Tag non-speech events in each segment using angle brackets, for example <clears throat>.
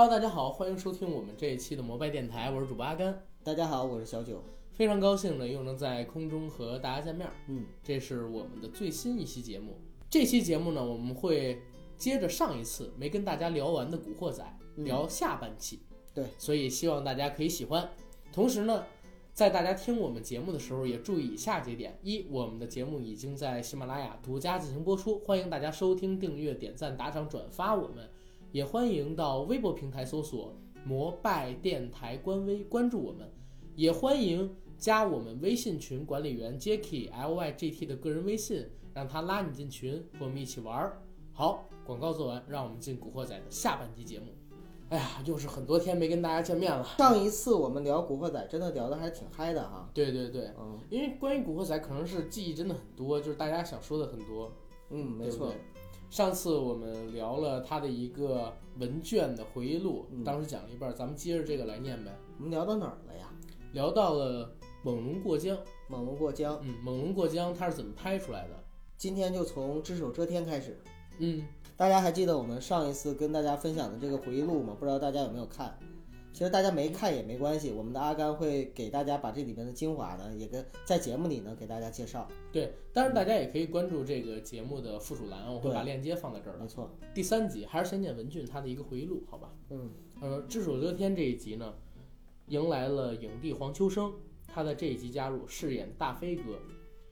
Hello，大家好，欢迎收听我们这一期的摩拜电台，我是主播阿甘。大家好，我是小九。非常高兴呢，又能在空中和大家见面。嗯，这是我们的最新一期节目。这期节目呢，我们会接着上一次没跟大家聊完的《古惑仔》嗯聊下半期。对，所以希望大家可以喜欢。同时呢，在大家听我们节目的时候，也注意以下几点：一，我们的节目已经在喜马拉雅独家进行播出，欢迎大家收听、订阅、点赞、打赏、转发我们，也欢迎到微博平台搜索“摩拜电台”官微关注我们，也欢迎加我们微信群管理员 Jacky L Y G T 的个人微信，让他拉你进群，和我们一起玩儿。好，广告做完，让我们进《古惑仔》的下半集节目。哎呀，又是很多天没跟大家见面了。上一次我们聊《古惑仔》，真的聊得还挺嗨的哈。对对对，嗯因为关于《古惑仔》，可能是记忆真的很多，就是大家想说的很多。嗯，没错。上次我们聊了他的一个文卷的回忆录，嗯当时讲了一半，咱们接着这个来念呗。我们聊到哪儿了呀？聊到了猛龙过江，猛龙过江。嗯，猛龙过江它是怎么拍出来的？今天就从只手遮天开始。嗯，大家还记得我们上一次跟大家分享的这个回忆录吗？不知道大家有没有看？其实大家没看也没关系，我们的阿甘会给大家把这里面的精华呢，也跟在节目里呢给大家介绍。对，当然大家也可以关注这个节目的附属栏，我会把链接放在这儿的。没错。第三集还是先念文俊他的一个回忆录，好吧？嗯呃，只手遮天这一集呢，迎来了影帝黄秋生，他在这一集加入饰演大飞哥，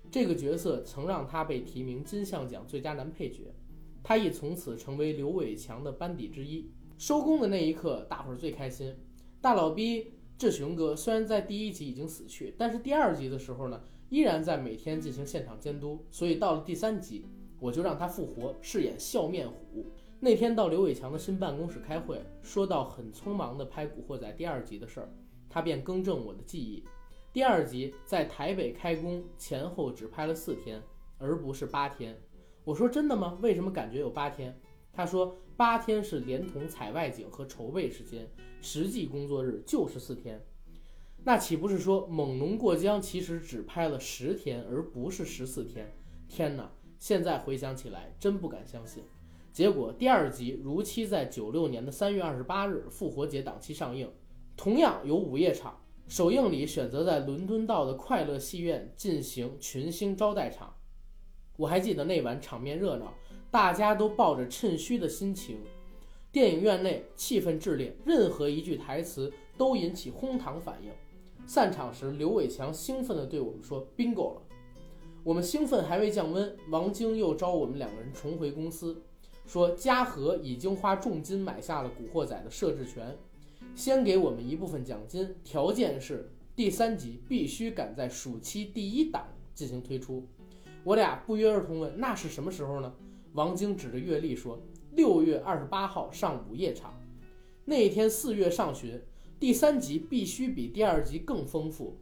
这个角色曾让他被提名金像奖最佳男配角，他亦从此成为刘伟强的班底之一。收工的那一刻，大伙儿最开心。大老逼志雄哥虽然在第一集已经死去，但是第二集的时候呢，依然在每天进行现场监督，所以到了第三集，我就让他复活，饰演笑面虎。那天到刘伟强的新办公室开会，说到很匆忙地拍《古惑仔》第二集的事儿，他便更正我的记忆。第二集在台北开工前后只拍了四天，而不是八天。我说真的吗？为什么感觉有八天？他说八天是连同采外景和筹备时间，实际工作日就是四天。那岂不是说猛龙过江其实只拍了十天，而不是十四天？天哪！现在回想起来，真不敢相信。结果第二集如期在九六年的三月二十八日复活节档期上映，同样有午夜场。首映礼选择在伦敦道的快乐戏院进行群星招待场。我还记得那晚场面热闹，大家都抱着趁虚的心情。电影院内气氛炽烈，任何一句台词都引起哄堂反应。散场时，刘伟强兴奋地对我们说：“bingo 了！”我们兴奋还未降温，王晶又招我们两个人重回公司，说嘉禾已经花重金买下了《古惑仔》的摄制权，先给我们一部分奖金，条件是第三集必须赶在暑期第一档进行推出。我俩不约而同问：“那是什么时候呢？”王晶指着月历说：“六月二十八号上午夜场。那一天四月上旬，第三集必须比第二集更丰富。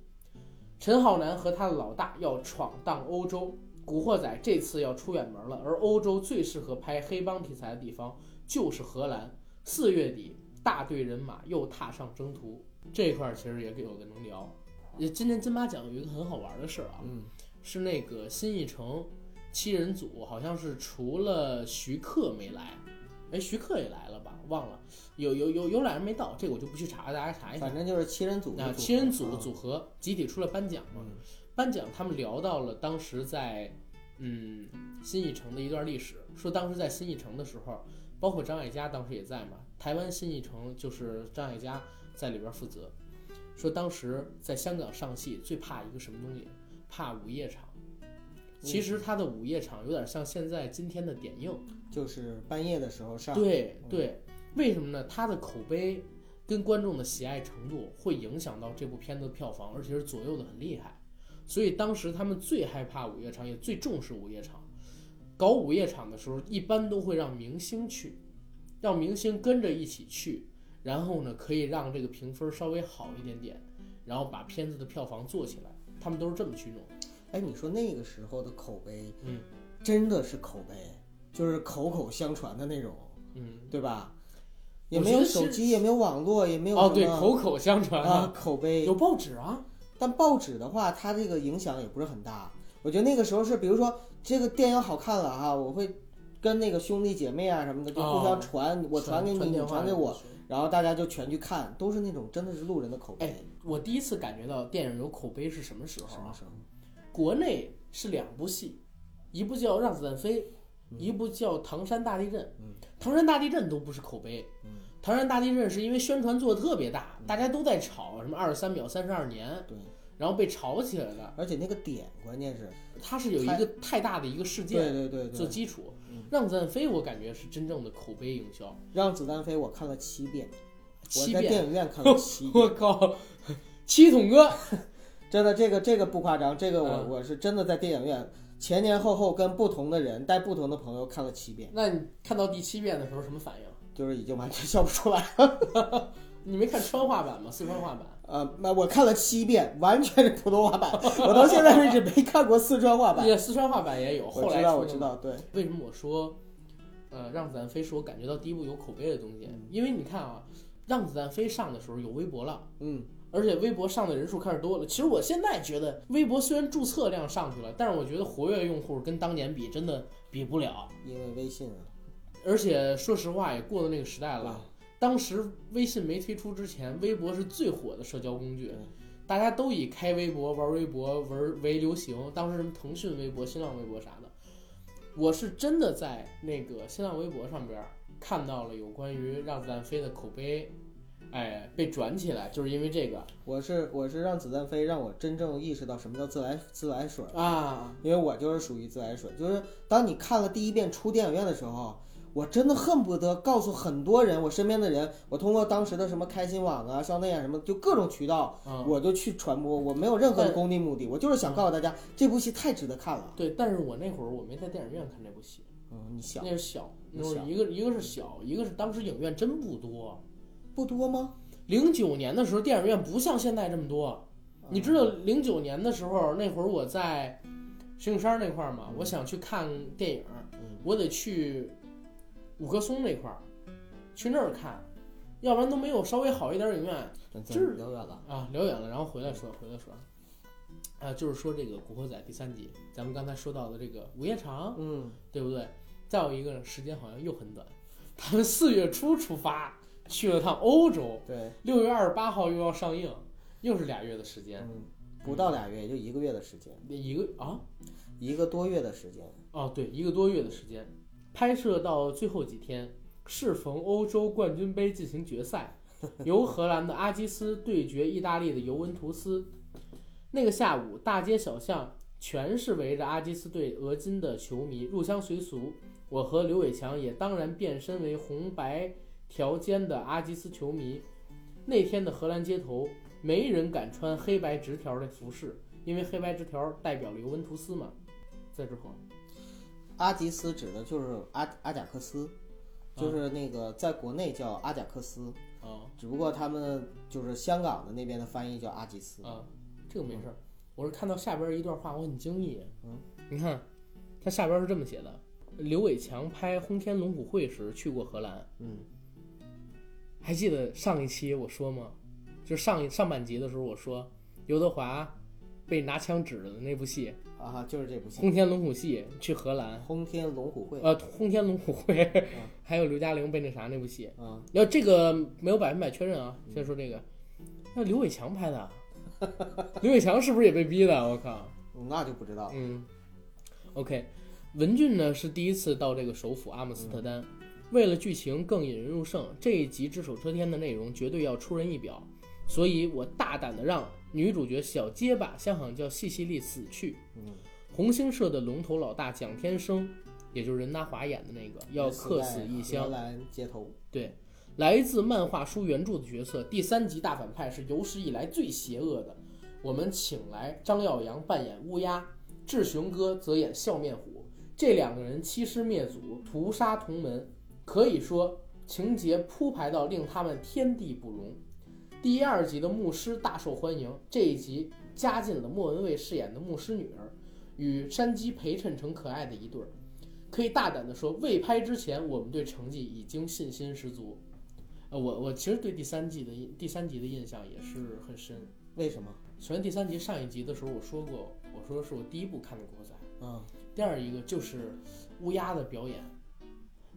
陈浩南和他的老大要闯荡欧洲，古惑仔这次要出远门了，而欧洲最适合拍黑帮题材的地方就是荷兰。四月底，大队人马又踏上征途。这块儿其实也有的能聊。也今年金马奖有一个很好玩的事儿啊，嗯是那个新艺城七人组，好像是除了徐克没来，哎，徐克也来了吧？忘了，有有有有俩人没到，这个我就不去查，大家查一下反。正就是七人组的啊，七人组啊组合集体出来颁奖嘛。嗯颁奖他们聊到了当时在嗯新艺城的一段历史，说当时在新艺城的时候，包括张艾嘉当时也在嘛，台湾新艺城就是张艾嘉在里边负责，说当时在香港上戏最怕一个什么东西，怕午夜场。其实它的午夜场有点像现在今天的点映，就是半夜的时候上。嗯对对，为什么呢？它的口碑跟观众的喜爱程度会影响到这部片子的票房，而且是左右的很厉害。所以当时他们最害怕午夜场，也最重视午夜场。搞午夜场的时候，一般都会让明星去，让明星跟着一起去，然后呢，可以让这个评分稍微好一点点，然后把片子的票房做起来。他们都是这么去弄。哎，你说那个时候的口碑，嗯，真的是口碑，就是口口相传的那种，嗯，对吧？也没有手机，也没有网络，也没有哦，对，什么口口相传啊口碑。有报纸啊，但报纸的话，它这个影响也不是很大。我觉得那个时候是，比如说这个电影好看了哈，我会跟那个兄弟姐妹啊什么的就互相传，我传给你，你传给我，然后大家就全去看，都是那种真的是路人的口碑。哎，我第一次感觉到电影有口碑是什么时候？什么时候？国内是两部戏，一部叫《让子弹飞》，一部叫《唐山大地震》。嗯，唐山大地震都不是口碑。嗯，唐山大地震是因为宣传做的特别大，大家都在炒什么二十三秒三十二年。对。然后被炒起来了，而且那个点关键是，它是有一个太大的一个事件，对对对，做基础。让子弹飞，我感觉是真正的口碑营销。让子弹飞，我看了七遍，七遍，我在电影院看了七遍。<laughs> 我靠，七筒哥，真的这个这个不夸张，这个我我是真的在电影院前前后后跟不同的人带不同的朋友看了七遍。那你看到第七遍的时候什么反应？就是已经完全笑不出来了。<laughs> 你没看川话版吗？四川话版？呃，那我看了七遍，完全是普通话版。我到现在为止没看过四川话版。<laughs> 也四川话版也有，后来知道我知道。对，为什么我说，呃，让子弹飞是我感觉到第一部有口碑的东西？因为你看啊，让子弹飞上的时候有微博了，嗯，而且微博上的人数开始多了。其实我现在觉得，微博虽然注册量上去了，但是我觉得活跃用户跟当年比真的比不了。因为微信啊，而且说实话，也过了那个时代了。当时微信没推出之前，微博是最火的社交工具，大家都以开微博、玩微博为为流行。当时什么腾讯微博、新浪微博啥的，我是真的在那个新浪微博上边看到了有关于让子弹飞的口碑，哎，被转起来，就是因为这个。我是我是让子弹飞，让我真正意识到什么叫自来自来水啊，因为我就是属于自来水，就是当你看了第一遍出电影院的时候。我真的恨不得告诉很多人，我身边的人，我通过当时的什么开心网啊、校内啊什么，就各种渠道，我就去传播。我没有任何的功利目的，我就是想告诉大家，这部戏太值得看了。对，但是我那会儿我没在电影院看这部戏。嗯，你小，那是小，那是一个一个是小，一个是当时影院真不多，不多吗？零九年的时候电影院不像现在这么多。你知道零九年的时候那会儿我在石景山那块儿嘛，我想去看电影，我得去。五棵松那块儿，去那儿看，要不然都没有稍微好一点影院。就是聊远了啊，聊远了，然后回来说，回来说，啊，就是说这个《古惑仔》第三集，咱们刚才说到的这个午夜场，嗯，对不对？再有一个时间好像又很短，他们四月初出发去了趟欧洲，对，六月二十八号又要上映，又是俩月的时间，嗯，不到俩月，也就一个月的时间，一个啊，一个多月的时间，哦，对，一个多月的时间。拍摄到最后几天，适逢欧洲冠军杯进行决赛，由荷兰的阿基斯对决意大利的尤文图斯。那个下午，大街小巷全是围着阿基斯队俄金的球迷，入乡随俗。我和刘伟强也当然变身为红白条肩的阿基斯球迷。那天的荷兰街头，没人敢穿黑白直条的服饰，因为黑白直条代表了尤文图斯嘛。再之后。阿吉斯指的就是阿阿贾克斯，就是那个在国内叫阿贾克斯，啊，只不过他们就是香港的那边的翻译叫阿吉斯，啊，这个没事儿，我是看到下边一段话，我很惊异，嗯，你看，他下边是这么写的：刘伟强拍《轰天龙虎会》时去过荷兰，嗯，还记得上一期我说吗？就是上一上半集的时候我说刘德华被拿枪指着的那部戏。啊，就是这部戏《轰天龙虎戏》去荷兰，《轰天龙虎会》呃，《轰天龙虎会》还有刘嘉玲被那啥那部戏，啊，要这个没有百分百确认啊，先说这个，那刘伟强拍的，<laughs> 刘伟强是不是也被逼的？我靠，那就不知道。嗯，OK，文俊呢是第一次到这个首府阿姆斯特丹，为了剧情更引人入胜，这一集只手遮天的内容绝对要出人意表，所以我大胆的让。女主角小结巴，香港叫细细利死去。嗯，红星社的龙头老大蒋天生，也就是任达华演的那个，要客死异乡。街头。对，来自漫画书原著的角色，第三集大反派是有史以来最邪恶的。我们请来张耀扬扮演乌鸦，志雄哥则演笑面虎。这两个人欺师灭祖，屠杀同门，可以说情节铺排到令他们天地不容。第一、二集的牧师大受欢迎，这一集加进了莫文蔚饰演的牧师女儿，与山鸡陪衬成可爱的一对儿。可以大胆的说，未拍之前，我们对成绩已经信心十足。呃，我我其实对第三季的第三集的印象也是很深。为什么？首先，第三集上一集的时候我说过，我说是我第一部看的《国仔》。嗯。第二一个就是乌鸦的表演，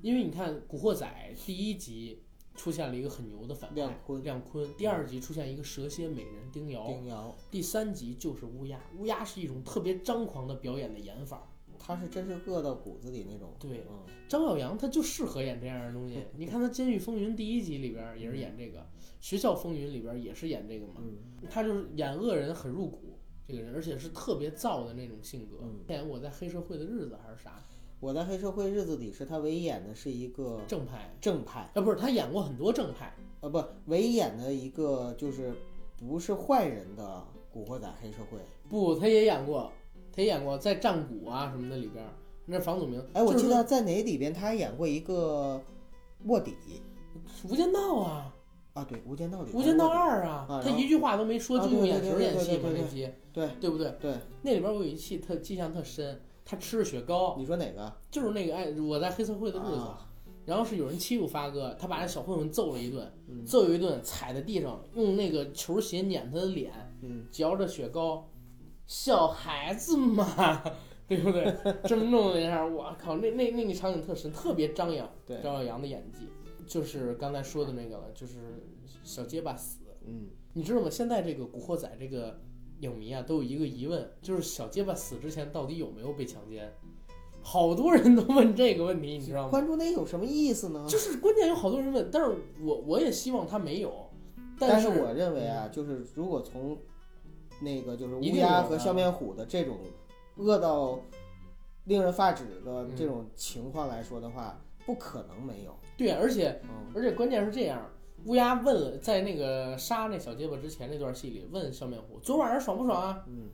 因为你看《古惑仔》第一集出现了一个很牛的反派亮坤亮坤，第二集出现一个蛇蝎美人丁瑶，丁瑶，第三集就是乌鸦。乌鸦是一种特别张狂的表演的演法。他是真是饿到骨子里那种。对，嗯，张耀扬他就适合演这样的东西。<laughs> 你看他《监狱风云》第一集里边也是演这个，《学校风云》里边也是演这个嘛。嗯他就是演恶人很入骨，这个人，而且是特别燥的那种性格。嗯演我在黑社会的日子还是啥我在黑社会日子里是他唯一演的是一个正派正派，啊，不是他演过很多正派。呃，不，唯一演的一个就是不是坏人的古惑仔黑社会。不，他也演过，他也演过在战鼓啊什么的里边，那是房祖名。哎，我记得在哪里边他还演过一个卧底《无间道》啊，啊，对，《无间道》里《无间道二》啊，他一句话都没说，啊就用眼神演戏嘛对对对那集，对对不对？对，那里边我有一期特印象特深，他吃着雪糕，你说哪个？就是那个哎，我在黑社会的日子。啊然后是有人欺负发哥，他把那小混混揍了一顿，嗯揍了一顿，踩在地上，用那个球鞋撵他的脸，嗯，嚼着雪糕，小孩子嘛，<laughs> 对不对？这么弄了一下，我靠，那那那个场景特深，特别张扬，对，张耀扬的演技，就是刚才说的那个了，就是小结巴死，嗯，你知道吗？现在这个《古惑仔》这个影迷啊，都有一个疑问，就是小结巴死之前到底有没有被强奸？好多人都问这个问题，你知道吗？关注那有什么意思呢？就是关键有好多人问，但是我我也希望他没有，但是但我认为啊，就是如果从那个就是乌鸦和笑面虎的这种饿到令人发指的嗯这种情况来说的话，不可能没有。对，而且嗯，而且关键是这样，乌鸦问了，在那个杀那小结巴之前那段戏里问笑面虎，昨晚上爽不爽啊？嗯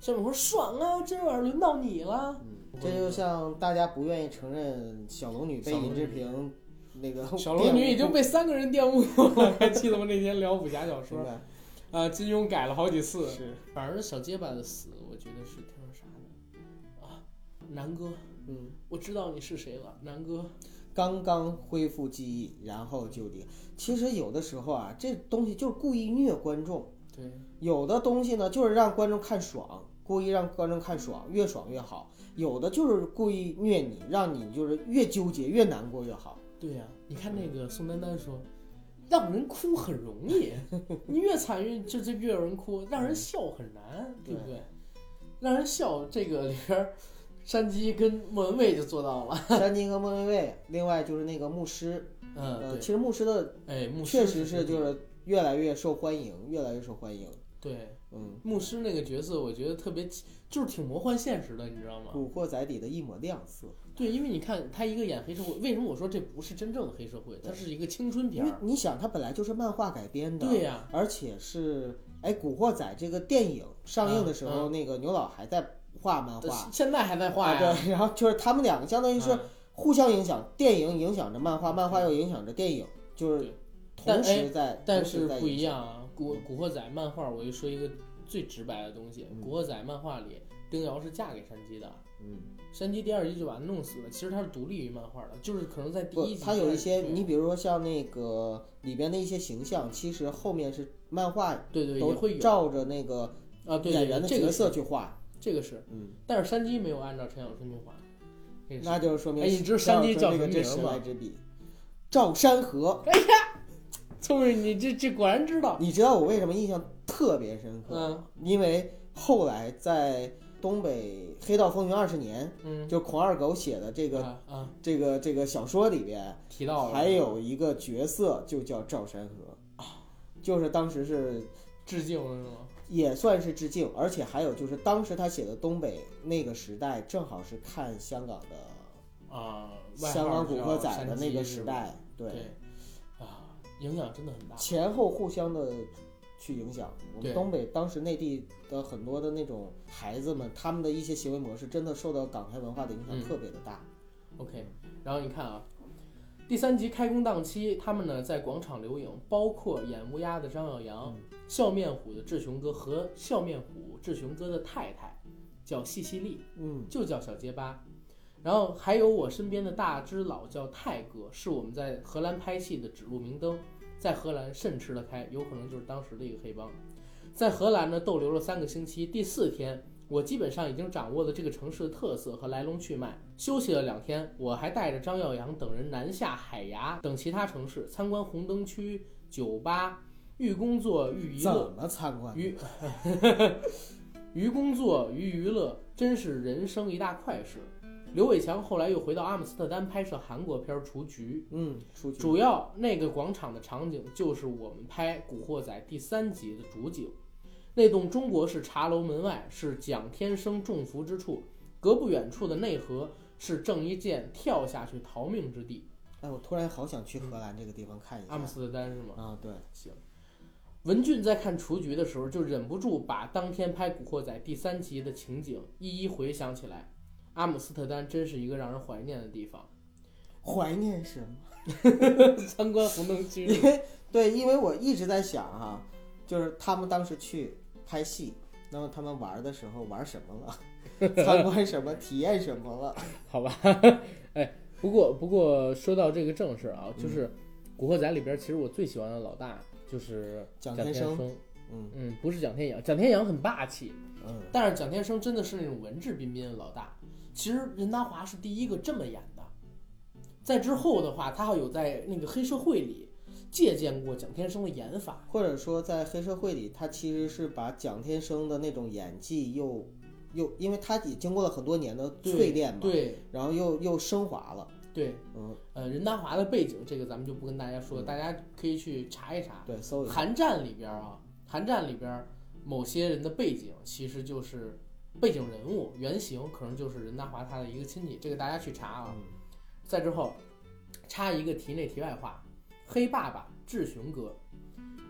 笑面虎说爽啊，今晚上轮到你了。嗯，这就像大家不愿意承认小龙女被尹志平那个 <laughs> 小龙女已经被三个人玷污了，还记得吗？那天聊武侠小说 <laughs> 啊，金庸改了好几次。是反正小结巴的死，我觉得是挺那啥的啊，南哥，嗯，我知道你是谁了，南哥。刚刚恢复记忆，然后就离。其实有的时候啊，这东西就是故意虐观众。对，有的东西呢，就是让观众看爽，故意让观众看爽，越爽越好；有的就是故意虐你，让你就是越纠结越难过越好。对呀、你看那个宋丹丹说，让人哭很容易，你越惨越就是越有人哭，让人笑很难，对不对？让人笑这个里边儿，山鸡跟莫文蔚就做到了。山鸡和莫文蔚，另外就是那个牧师，嗯，呃，其实牧师的哎，牧师确实是就是越来越受欢迎，越来越受欢迎。对嗯，牧师那个角色，我觉得特别就是挺魔幻现实的，你知道吗？古惑仔里的一抹亮色，对，因为你看他一个演黑社会，为什么我说这不是真正的黑社会？它是一个青春片因为片。你想，它本来就是漫画改编的，对呀、而且是哎，《古惑仔》这个电影上映的时候，那个牛老还在画漫画，现在还在画。对，然后就是他们两个相当于是嗯。互相影响，电影影响着漫画，漫画又影响着电影，就是同时在，但是不一。样啊，古古惑仔漫画，我就说一个最直白的东西，嗯。古惑仔漫画里，丁瑶是嫁给山鸡的，嗯，山鸡第二集就把他弄死了。其实他是独立于漫画的，就是可能在第一，集它有一些，你比如说像那个里边的一些形象，其实后面是漫画对对也都会照着那个啊，演员的角这个是色去画，这个是，嗯，但是山鸡没有按照陈小春去画，那就是说明哎你知道山鸡叫这个真什么名吗神来之笔，赵山河。哎呀聪明，你这这果然知道，你知道我为什么印象特别深刻嗯？因为后来在东北《黑道风云二十年》，嗯，就孔二狗写的这个、啊啊这个这个小说里边，提到了，还有一个角色就叫赵山河，就是当时是致敬了是吗？也算是致敬，而且还有就是当时他写的东北那个时代，正好是看香港的啊，外香港古惑仔的那个时代，对，啊，影响真的很大。前后互相的去影响。我们东北当时内地的很多的那种孩子们，他们的一些行为模式真的受到港台文化的影响嗯特别的大。OK，然后你看啊，第三集开工档期，他们呢在广场留影，包括演乌鸦的张耀扬、笑面虎的志雄哥和笑面虎志雄哥的太太叫西西利，嗯，就叫小结巴。然后还有我身边的大只佬叫泰哥，是我们在荷兰拍戏的指路明灯，在荷兰甚吃得开，有可能就是当时的一个黑帮。在荷兰呢逗留了三个星期，第四天我基本上已经掌握了这个城市的特色和来龙去脉。休息了两天，我还带着张耀扬等人南下海牙等其他城市参观红灯区、酒吧，寓工作寓娱乐。怎么参观？<laughs> 娱娱工作娱娱乐，真是人生一大快事。刘伟强后来又回到阿姆斯特丹拍摄韩国片《雏菊》，嗯，雏菊主要那个广场的场景就是我们拍《古惑仔》第三集的主景。那栋中国式茶楼门外是蒋天生中伏之处，隔不远处的内河是郑伊健跳下去逃命之地。哎，我突然好想去荷兰这个地方看一下。阿姆斯特丹是吗？啊，对，行。文俊在看《雏菊》的时候，就忍不住把当天拍《古惑仔》第三集的情景一一回想起来。阿姆斯特丹真是一个让人怀念的地方。怀念什么？<laughs> 参观红灯区。因为对，因为我一直在想哈、就是他们当时去拍戏，那么他们玩的时候玩什么了？<laughs> 参观什么？体验什么了？<laughs> 好吧，哎，不过不过说到这个正事啊，就是《古惑仔》里边，其实我最喜欢的老大就是蒋天生生。嗯嗯，不是蒋天阳，蒋天阳很霸气，嗯，但是蒋天生真的是那种文质彬彬的老大。其实任达华是第一个这么演的，在之后的话，他还有在那个黑社会里借鉴过蒋天生的演法。或者说在黑社会里，他其实是把蒋天生的那种演技又又，因为他也经过了很多年的淬炼嘛，对然后又又升华了。对，嗯，呃，任达华的背景这个咱们就不跟大家说，大家可以去查一查。对，搜一下。韩战里边啊，韩战里边某些人的背景其实就是背景人物原型，可能就是任达华他的一个亲戚，这个大家去查啊。嗯再之后，插一个题内题外话，《黑爸爸》志雄哥，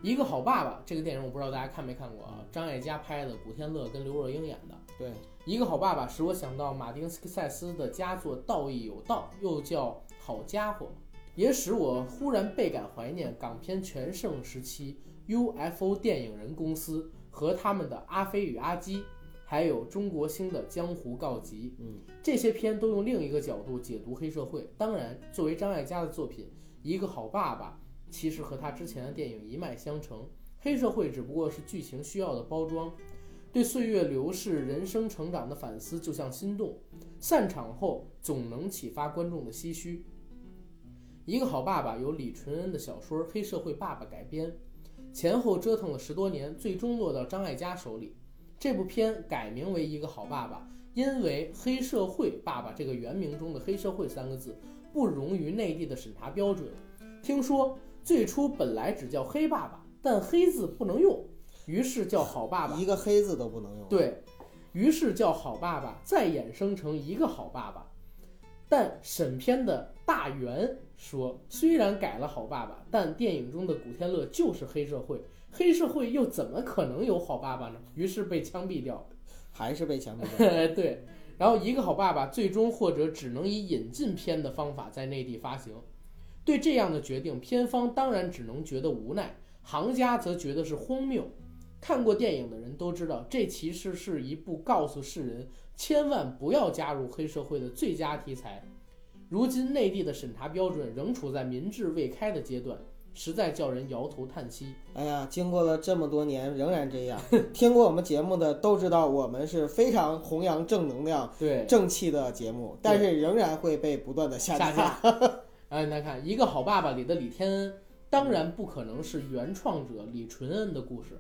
一个好爸爸这个电影我不知道大家看没看过啊？张艾嘉拍的，古天乐跟刘若英演的。对，一个好爸爸使我想到马丁斯科塞斯的佳作《道义有道》，又叫《好家伙》，也使我忽然倍感怀念港片全盛时期 UFO 电影人公司和他们的《阿飞与阿基》，还有中国星的《江湖告急》。嗯，这些片都用另一个角度解读黑社会。当然，作为张艾嘉的作品，《一个好爸爸》其实和他之前的电影一脉相承。黑社会只不过是剧情需要的包装。对岁月流逝、人生成长的反思，就像心动，散场后总能启发观众的唏嘘。一个好爸爸由李淳恩的小说《黑社会爸爸》改编，前后折腾了十多年，最终落到张艾嘉手里。这部片改名为《一个好爸爸》，因为“黑社会爸爸”这个原名中的“黑社会”三个字不容于内地的审查标准。听说最初本来只叫“黑爸爸”，但“黑”字不能用，于是叫“好爸爸”。一个黑字都不能用。对于是叫好爸爸，再衍生成一个好爸爸。但审片的大元说，虽然改了好爸爸，但电影中的古天乐就是黑社会，黑社会又怎么可能有好爸爸呢？于是被枪毙掉。还是被枪毙掉。<laughs> 对，然后一个好爸爸最终或者只能以引进片的方法在内地发行。对这样的决定，片方当然只能觉得无奈，行家则觉得是荒谬。看过电影的人都知道，这其实是一部告诉世人千万不要加入黑社会的最佳题材。如今内地的审查标准仍处在民智未开的阶段，实在叫人摇头叹息。哎呀，经过了这么多年，仍然这样。<laughs> 听过我们节目的都知道，我们是非常弘扬正能量、对，正气的节目，但是仍然会被不断的下下架。哎，大家看《一个好爸爸》里的李天恩，当然不可能是原创者李淳恩的故事。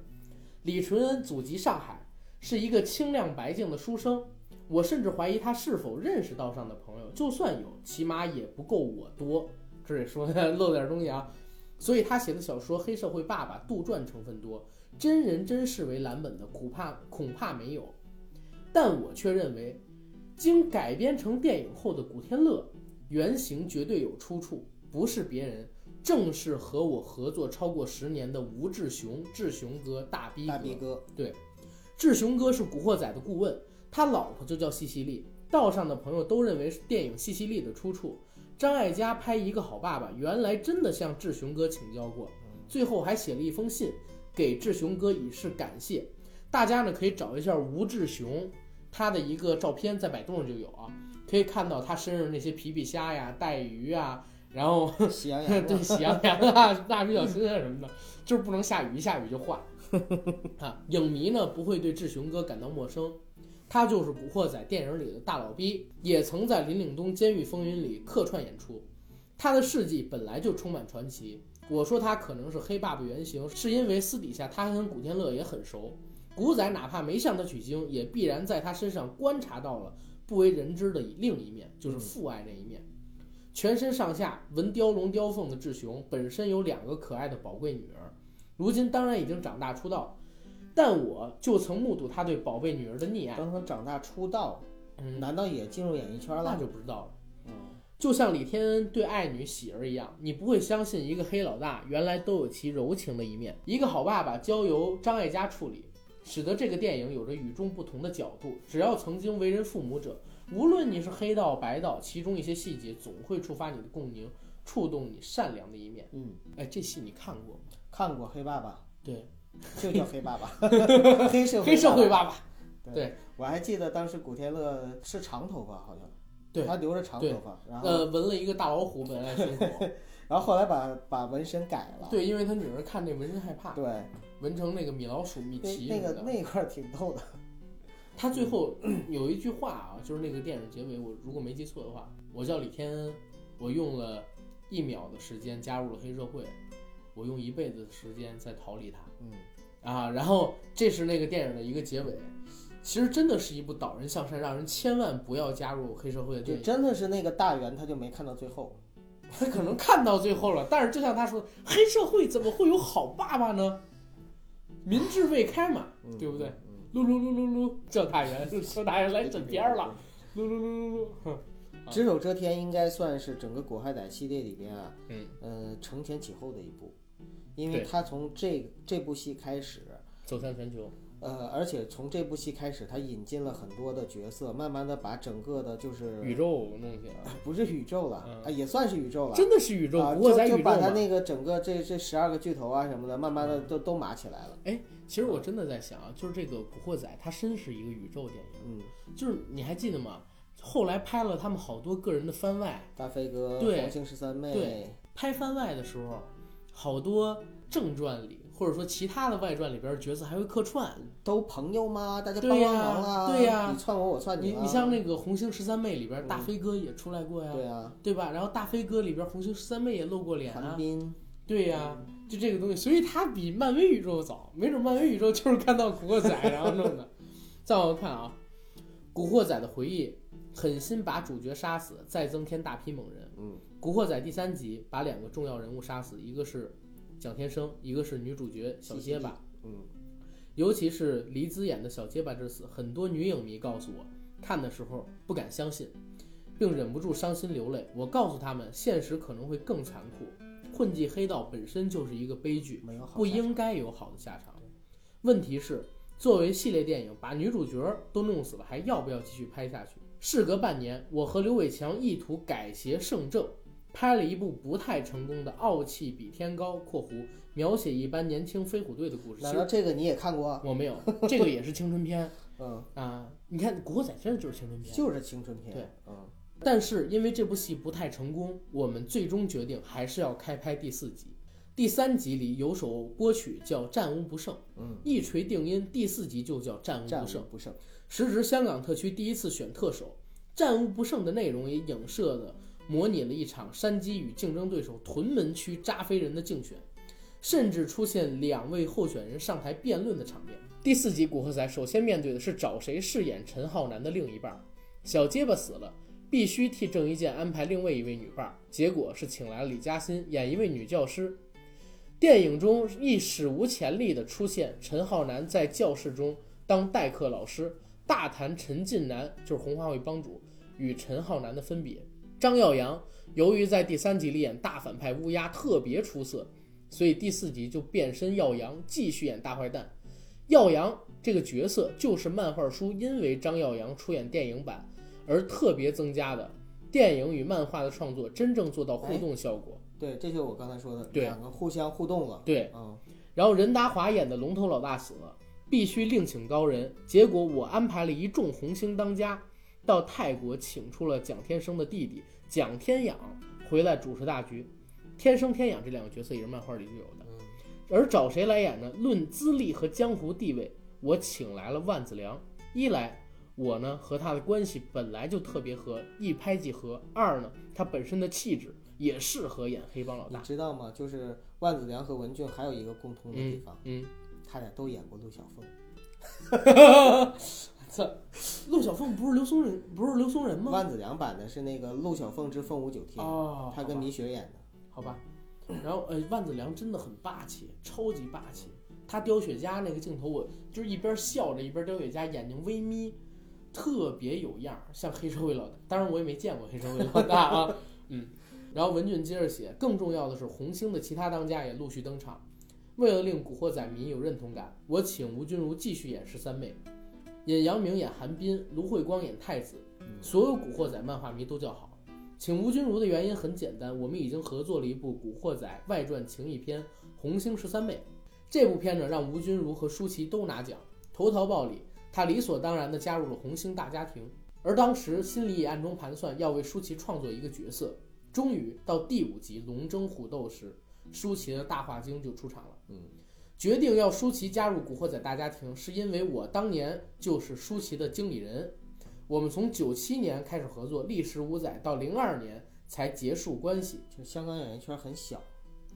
李淳恩祖籍上海，是一个清亮白净的书生。我甚至怀疑他是否认识道上的朋友，就算有，起码也不够我多。这里说 <laughs> 漏点东西啊。所以他写的小说《黑社会爸爸》杜撰成分多，真人真事为蓝本的恐怕恐怕没有。但我却认为，经改编成电影后的古天乐原型绝对有出处，不是别人，正是和我合作超过十年的吴志雄，志雄哥大逼大逼哥，志雄哥是《古惑仔》的顾问，他老婆就叫西西莉。道上的朋友都认为是电影《西西莉》的出处。张艾嘉拍《一个好爸爸》，原来真的向志雄哥请教过，最后还写了一封信给志雄哥以示感谢。大家呢可以找一下吴志雄他的一个照片，在百度上就有啊，可以看到他身上那些皮皮虾呀、带鱼啊，然后喜羊羊 <laughs> 对，喜羊羊啊、蜡笔小新啊什么的，就是不能下雨，一下雨就坏。<laughs> 啊，影迷呢不会对志雄哥感到陌生，他就是《古惑仔》电影里的大老逼，也曾在林岭东监狱风云里客串演出。他的事迹本来就充满传奇。我说他可能是黑爸爸原型，是因为私底下他跟古天乐也很熟。古仔哪怕没向他取经，也必然在他身上观察到了不为人知的另一面，就是父爱那一面。全身上下纹雕龙雕凤的志雄，本身有两个可爱的宝贵女儿，如今当然已经长大出道，但我就曾目睹他对宝贝女儿的溺爱。等他长大出道，嗯，难道也进入演艺圈了？那就不知道了。嗯，就像李天恩对爱女喜儿一样，你不会相信一个黑老大原来都有其柔情的一面。一个好爸爸交由张艾嘉处理，使得这个电影有着与众不同的角度。只要曾经为人父母者。无论你是黑道白道，其中一些细节总会触发你的共鸣，触动你善良的一面。嗯，哎，这戏你看过吗？看过《黑爸爸》，对，<laughs> 就叫《黑爸爸》，<laughs> 黑社黑社会爸爸。对，我还记得当时古天乐是长头发，好像，对他留着长头发，然后呃纹了一个大老虎纹在胸口，<laughs> 然后后来把把纹身改了。对，因为他女儿看那纹身害怕，对，纹成那个米老鼠、米奇那个那块挺逗的。他最后 <clears throat> 有一句话啊，就是那个电影结尾，我如果没记错的话，我叫李天恩，我用了一秒的时间加入了黑社会，我用一辈子的时间在逃离他。嗯，啊，然后这是那个电影的一个结尾，其实真的是一部导人向善，让人千万不要加入黑社会的电影。真的是那个大元，他就没看到最后，他可能看到最后了，但是就像他说，黑社会怎么会有好爸爸呢？民智未开嘛，对不对？噜噜噜噜噜，叫大人，<laughs> 叫大人来枕边了。噜噜噜噜噜，只手遮天应该算是整个古惑仔系列里边啊，嗯呃承前启后的一部，因为他从这这部戏开始走向全球。呃，而且从这部戏开始，他引进了很多的角色，慢慢的把整个的就是宇宙弄起来，不是宇宙了啊，也算是宇宙了，真的是宇宙，古惑仔宇宙就把他那个整个这这十二个巨头啊什么的，慢慢的都都码起来了。哎，其实我真的在想啊，就是这个古惑仔，它真是一个宇宙电影。嗯，就是你还记得吗？后来拍了他们好多个人的番外，大飞哥、对，黄姓十三妹，对，拍番外的时候，好多正传里。或者说其他的外传里边角色还会客串，都朋友吗？大家帮帮忙啊！对呀，你串我，我串你。你你像那个《红星十三妹》里边，大飞哥也出来过呀。对呀，对吧？然后大飞哥里边，《红星十三妹》也露过脸。对呀，就这个东西，所以他比漫威宇宙早，没准漫威宇宙就是看到古惑仔然后弄的。再往后看啊，《古惑仔》的回忆狠心把主角杀死，再增添大批猛人。嗯，《古惑仔》第三集把两个重要人物杀死，一个是。蒋天生，一个是女主角小结巴，嗯，尤其是黎姿演的小结巴之死，很多女影迷告诉我，看的时候不敢相信，并忍不住伤心流泪。我告诉他们，现实可能会更残酷，混迹黑道本身就是一个悲剧，不应该有好的下场。问题是，作为系列电影，把女主角都弄死了，还要不要继续拍下去？事隔半年，我和刘伟强意图改邪胜正。拍了一部不太成功的《傲气比天高》（括弧描写一般年轻飞虎队的故事）。难道这个你也看过？我没有，这个也是青春片。<laughs> 嗯啊，你看《古惑仔》真的就是青春片，就是青春片。对，嗯。但是因为这部戏不太成功，我们最终决定还是要开拍第四集。第三集里有首歌曲叫《战无不胜》，嗯，一锤定音，第四集就叫《战无不胜》。不胜，时值香港特区第一次选特首，《战无不胜》的内容也影射的。模拟了一场山鸡与竞争对手屯门区扎飞人的竞选，甚至出现两位候选人上台辩论的场面。第四集《古惑仔》首先面对的是找谁饰演陈浩南的另一半，小结巴死了，必须替郑伊健安排另外一位女伴，结果是请来了李嘉欣演一位女教师。电影中亦史无前例的出现陈浩南在教室中当代课老师，大谈陈近南就是红花会帮主与陈浩南的分别。张耀扬由于在第三集里演大反派乌鸦特别出色，所以第四集就变身耀扬继续演大坏蛋。耀扬这个角色就是漫画书因为张耀扬出演电影版而特别增加的。电影与漫画的创作真正做到互动效果。对，这就是我刚才说的，对，两个互相互动了。对，嗯。然后任达华演的龙头老大死了，必须另请高人。结果我安排了一众红星当家。到泰国请出了蒋天生的弟弟蒋天养回来主持大局，天生天养这两个角色也是漫画里就有的。而找谁来演呢？论资历和江湖地位，我请来了万梓良。一来，我呢和他的关系本来就特别合，一拍即合。二呢，他本身的气质也适合演黑帮老大。你知道吗？就是万梓良和文俊还有一个共通的地方，嗯，他俩都演过陆小凤。<laughs> 操，陆小凤不是刘松仁，不是刘松仁吗？万梓良版的是那个《陆小凤之凤舞九天》，哦，他跟米雪演的。好吧，然后呃，万梓良真的很霸气，超级霸气。他叼雪茄那个镜头，我就是一边笑着一边叼雪茄，眼睛微眯，特别有样儿，像黑社会老大。当然我也没见过黑社会老大啊，<laughs> 嗯。然后文俊接着写，更重要的是红星的其他当家也陆续登场。为了令古惑仔迷有认同感，我请吴君如继续演十三妹，尹阳明演韩冰，卢慧光演太子，所有古惑仔漫画迷都叫好。请吴君如的原因很简单，我们已经合作了一部《古惑仔外传情义篇》《红星十三妹》。这部片呢，让吴君如和舒淇都拿奖，投桃报李，她理所当然地加入了红星大家庭。而当时心里也暗中盘算要为舒淇创作一个角色。终于到第五集龙争虎斗时，舒淇的大话精就出场了。嗯，决定要舒淇加入古惑仔大家庭，是因为我当年就是舒淇的经理人。我们从九七年开始合作，历时五载，到零二年才结束关系。就香港演艺圈很小，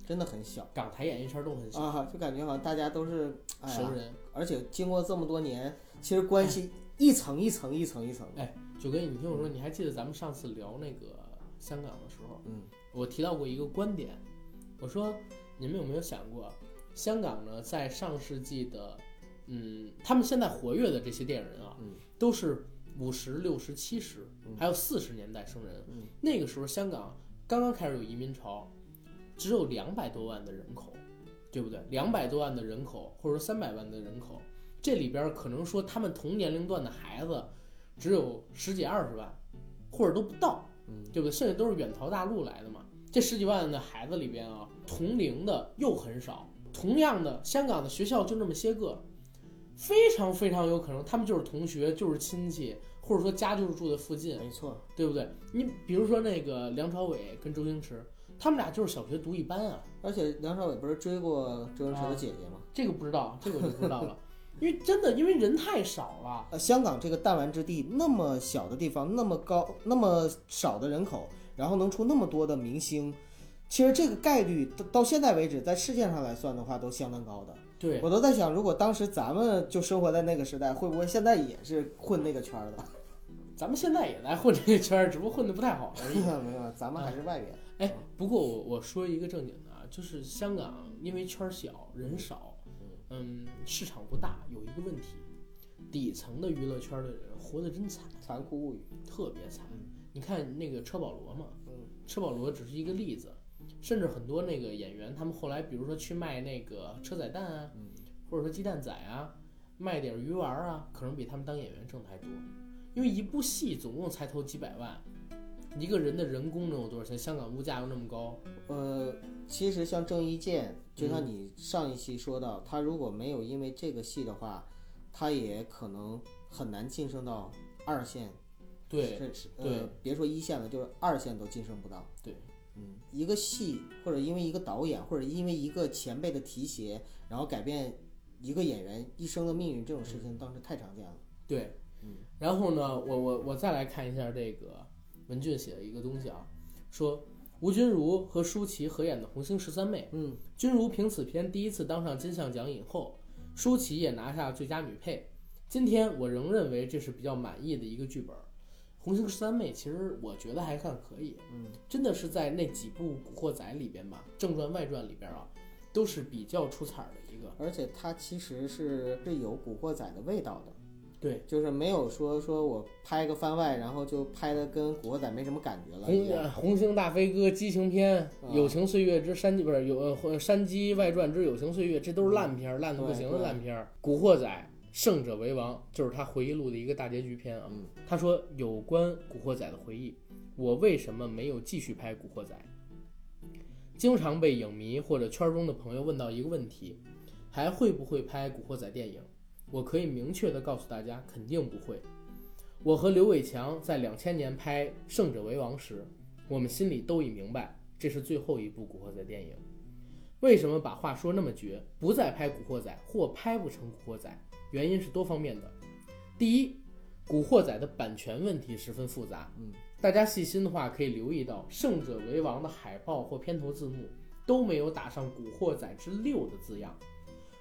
真的很小，港台演艺圈都很小啊，就感觉好像大家都是、哎、熟人。而且经过这么多年，其实关系一层一层一层一层。哎，九哥，你听我说，你还记得咱们上次聊那个香港的时候，嗯，我提到过一个观点，我说你们有没有想过，香港呢，在上世纪的，嗯，他们现在活跃的这些电影人啊，嗯，都是五十六十七十，嗯还有四十年代生人。嗯那个时候香港刚刚开始有移民潮，只有两百多万的人口，对不对？两百多万的人口，或者说三百万的人口，这里边可能说他们同年龄段的孩子只有十几二十万，或者都不到，嗯对不对？甚至都是远逃大陆来的嘛。这十几万的孩子里边啊，同龄的又很少。同样的，香港的学校就那么些个，非常非常有可能他们就是同学，就是亲戚，或者说家就是住在附近，没错，对不对？你比如说那个梁朝伟跟周星驰，他们俩就是小学读一班啊。而且梁朝伟不是追过周星驰的姐姐吗？这个不知道，这个我就不知道了，<laughs> 因为真的因为人太少了。呃，香港这个弹丸之地，那么小的地方，那么高，那么少的人口，然后能出那么多的明星，其实这个概率到到现在为止，在世界上来算的话，都相当高的。对，我都在想，如果当时咱们就生活在那个时代，会不会现在也是混那个圈儿的？<laughs> 咱们现在也在混这个圈儿，只不过混的不太好而已。没有，咱们还是外援。哎，不过我我说一个正经的啊，就是香港因为圈儿小人少，嗯，市场不大，有一个问题，底层的娱乐圈的人活得真惨，残酷物语。特别惨。你看那个车保罗嘛，嗯，车保罗只是一个例子，甚至很多那个演员，他们后来比如说去卖那个车载蛋啊，嗯或者说鸡蛋仔啊，卖点鱼丸啊，可能比他们当演员挣的还多，因为一部戏总共才投几百万，一个人的人工能有多少钱？香港物价又那么高，呃，其实像郑伊健，就像你上一期说到，他如果没有因为这个戏的话，他也可能很难晋升到二线，对是是对呃，别说一线了，就是二线都晋升不到。对，嗯，一个戏或者因为一个导演或者因为一个前辈的提携，然后改变一个演员一生的命运，这种事情当时太常见了。对嗯，然后呢，我我我再来看一下这个文俊写的一个东西啊，说吴君如和舒淇合演的《红星十三妹》，嗯，君如凭此片第一次当上金像奖影后，舒淇也拿下最佳女配。今天我仍认为这是比较满意的一个剧本，《红星十三妹》其实我觉得还算可以，嗯，真的是在那几部《古惑仔》里边吧，正传外传里边啊，都是比较出彩儿的一个。而且它其实是是有古惑仔的味道的。对，就是没有说说我拍个番外，然后就拍的跟古惑仔没什么感觉了一红。红星大飞哥激情片，啊友情岁月之山鸡》不是有呃山鸡外传之友情岁月，这都是烂片儿，烂的不行的烂片儿。古惑仔胜者为王就是他回忆录的一个大结局篇啊。嗯他说有关古惑仔的回忆，我为什么没有继续拍古惑仔？经常被影迷或者圈中的朋友问到一个问题，还会不会拍古惑仔电影？我可以明确的告诉大家，肯定不会。我和刘伟强在两千年拍《胜者为王》时，我们心里都已明白，这是最后一部古惑仔电影。为什么把话说那么绝，不再拍古惑仔或拍不成古惑仔？原因是多方面的。第一，古惑仔》的版权问题十分复杂。嗯，大家细心的话可以留意到，《胜者为王》的海报或片头字幕都没有打上《古惑仔之六》的字样。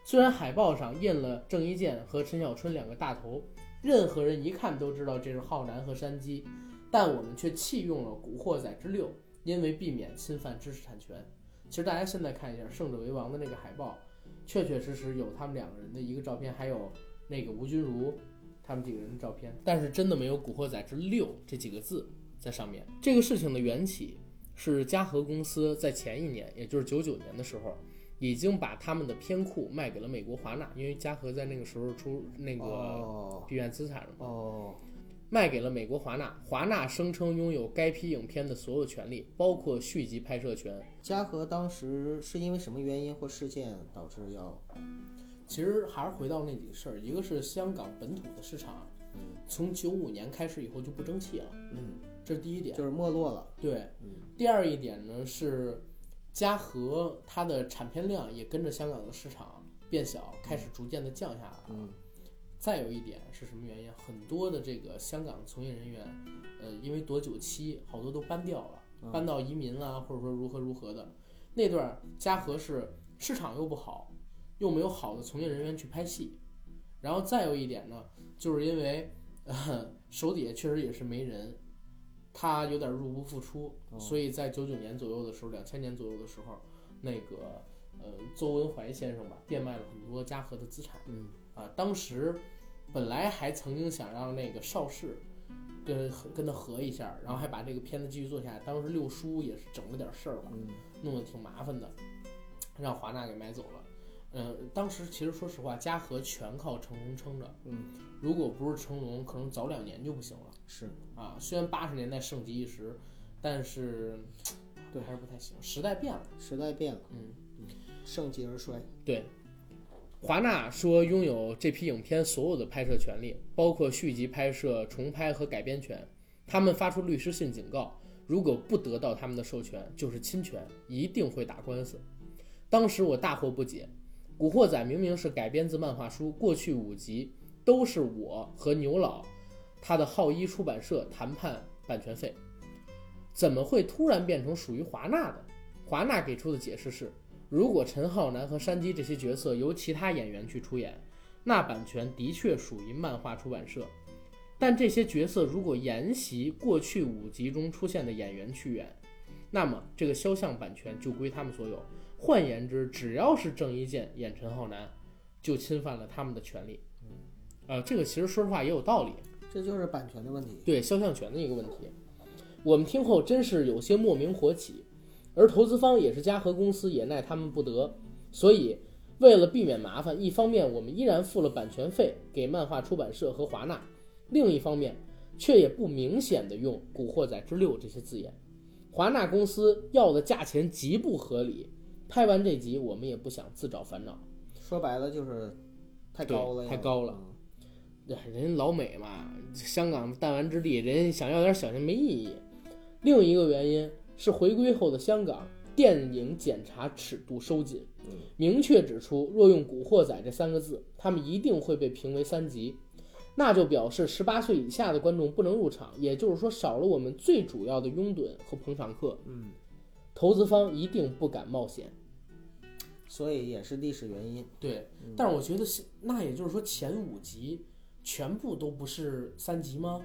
虽然海报上印了郑伊健和陈小春两个大头，任何人一看都知道这是浩南和山鸡，但我们却弃用了《古惑仔之六》，因为避免侵犯知识产权。其实大家现在看一下《胜者为王》的那个海报，确确实实有他们两个人的一个照片，还有那个吴君如他们几个人的照片，但是真的没有《古惑仔之六》这几个字在上面。这个事情的缘起是嘉禾公司在前一年，也就是九九年的时候。已经把他们的片库卖给了美国华纳，因为嘉禾在那个时候出那个闭源资产了嘛，哦，卖给了美国华纳。华纳声称拥有该批影片的所有权利，包括续集拍摄权。嘉禾当时是因为什么原因或事件导致要？其实还是回到那几个事儿，一个是香港本土的市场，嗯，从九五年开始以后就不争气了，嗯，这是第一点，就是没落了。对，嗯，第二一点呢是。嘉禾它的产片量也跟着香港的市场变小，开始逐渐的降下来了。嗯，再有一点是什么原因？很多的这个香港从业人员，呃，因为躲九七，好多都搬掉了，搬到移民啦，或者说如何如何的。那段嘉禾是市场又不好，又没有好的从业人员去拍戏。然后再有一点呢，就是因为手底下确实也是没人。他有点入不敷出，所以在九九年左右的时候，两千年左右的时候，那个呃邹文怀先生吧，变卖了很多嘉禾的资产。嗯啊，当时本来还曾经想让那个邵氏跟跟他合一下，然后还把这个片子继续做下来。当时六叔也是整了点事儿吧，弄得挺麻烦的，让华纳给买走了。嗯，当时其实说实话，嘉禾全靠成龙撑着。嗯，如果不是成龙，可能早两年就不行了。是啊，虽然八十年代盛极一时，但是对还是不太行。时代变了，时代变了，嗯嗯，盛极而衰。对，华纳说拥有这批影片所有的拍摄权利，包括续集拍摄、重拍和改编权。他们发出律师信警告，如果不得到他们的授权，就是侵权，一定会打官司。当时我大惑不解，《古惑仔》明明是改编自漫画书，过去五集都是我和牛老。他的浩一出版社谈判版权费，怎么会突然变成属于华纳的？华纳给出的解释是，如果陈浩南和山鸡这些角色由其他演员去出演，那版权的确属于漫画出版社。但这些角色如果沿袭过去五集中出现的演员去演，那么这个肖像版权就归他们所有。换言之，只要是郑伊健演陈浩南，就侵犯了他们的权利。呃，这个其实说实话也有道理。这就是版权的问题，对肖像权的一个问题。我们听后真是有些莫名火起，而投资方也是嘉禾公司，也奈他们不得。所以为了避免麻烦，一方面我们依然付了版权费给漫画出版社和华纳，另一方面却也不明显的用《古惑仔之六》这些字眼。华纳公司要的价钱极不合理。拍完这集，我们也不想自找烦恼。说白了就是太高了，太高了。人老美嘛，香港弹丸之地，人想要点小钱没意义。另一个原因是回归后的香港电影检查尺度收紧，明确指出，若用“古惑仔”这三个字，他们一定会被评为三级，那就表示十八岁以下的观众不能入场，也就是说少了我们最主要的拥趸和捧场客。嗯，投资方一定不敢冒险，所以也是历史原因。对，但是我觉得那也就是说前五集。全部都不是三级吗？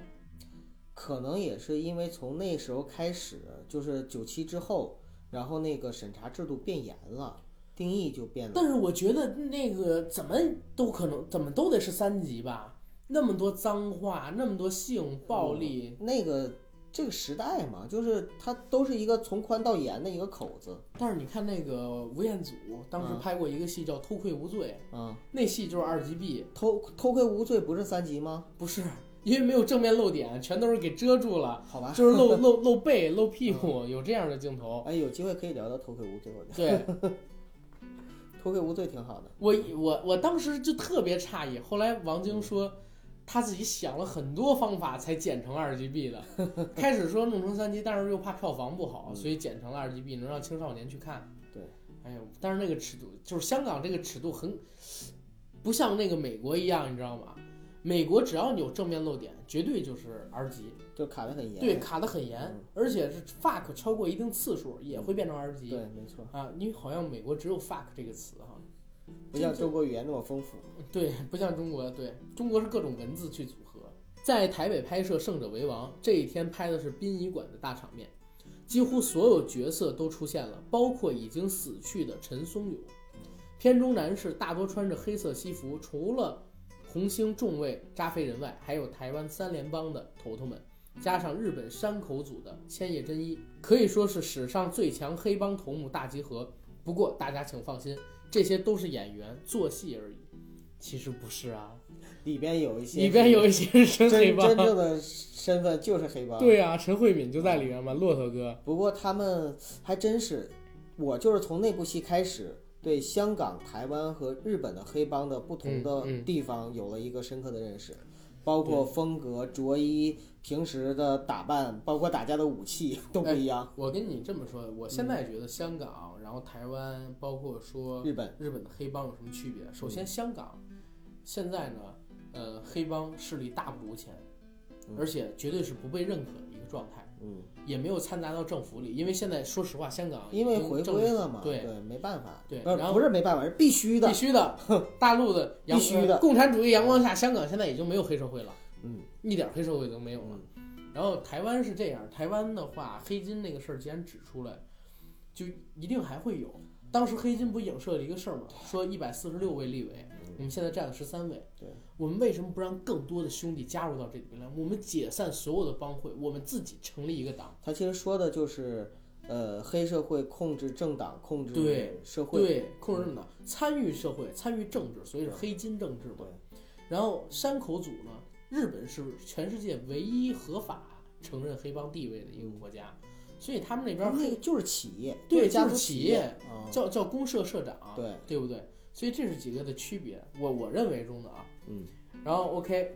可能也是因为从那时候开始，就是九七之后，然后那个审查制度变严了，定义就变了。但是我觉得那个怎么都可能，怎么都得是三级吧？那么多脏话，那么多性暴力，那个。这个时代嘛，就是它都是一个从宽到严的一个口子。但是你看那个吴彦祖当时拍过一个戏叫《偷窥无罪》，嗯，那戏就是二级 B。偷偷窥无罪不是三级吗？不是，因为没有正面露点，全都是给遮住了。好吧，就是露 <laughs> 露露背、露屁股，有这样的镜头。哎，有机会可以聊聊偷窥无罪。对，偷窥无罪挺好的。我我我当时就特别诧异，后来王晶说。他自己想了很多方法才剪成二 GB 的，<laughs> 开始说弄成三 G，，但是又怕票房不好，所以剪成了二 GB，能让青少年去看。对，哎呦，但是那个尺度就是香港这个尺度很不像那个美国一样，你知道吗？美国只要你有正面漏点，绝对就是 R 级，就卡得很严。对，卡得很严，嗯而且是 fuck 超过一定次数也会变成 R 级。对，没错，啊，因为好像美国只有 fuck 这个词哈，不像中国语言那么丰富。对，不像中国，对中国是各种文字去组合。在台北拍摄《胜者为王》这一天拍的是殡仪馆的大场面，几乎所有角色都出现了，包括已经死去的陈松勇。片中男士大多穿着黑色西服，除了红星众卫扎飞人外，还有台湾三联帮的头头们，加上日本山口组的千叶真一，可以说是史上最强黑帮头目大集合。不过大家请放心，这些都是演员做戏而已，其实不是啊，里边有一些里边有一些是真黑真帮。真正的身份就是黑帮。对啊，陈慧敏就在里面嘛，骆驼哥。不过他们还真是，我就是从那部戏开始，对香港、台湾和日本的黑帮的不同的地方有了一个深刻的认识，包括风格、着衣、平时的打扮，包括打架的武器都不一样。我跟你这么说，我现在觉得香港，然后台湾，包括说日本日本的黑帮有什么区别？首先，香港现在呢，呃，黑帮势力大不如前，嗯。而且绝对是不被认可的一个状态，嗯，也没有掺杂到政府里。因为现在说实话，香港因为回归了嘛，对对，没办法，不是对然后不是没办法，是必须的必。须的，大陆的阳必须的呃共产主义阳光下，香港现在已经没有黑社会了，嗯，一点黑社会都没有了。然后台湾是这样，台湾的话，黑金那个事儿既然指出来，就一定还会有。当时黑金不影射了一个事儿吗？说一百四十六位立委，我们现在占了十三位。对，我们为什么不让更多的兄弟加入到这里面来？我们解散所有的帮会，我们自己成立一个党。他其实说的就是，呃，黑社会控制政党，控制对社会，对，控制政党，参与社会，参与政治，所以是黑金政治嘛。对然后山口组呢，日本是全世界唯一合法承认黑帮地位的一个国家，所以他们那边黑那个就是企业，对就是企业叫叫公社社长，对，对不对？所以这是几个的区别，我我认为中的啊。嗯，然后 OK，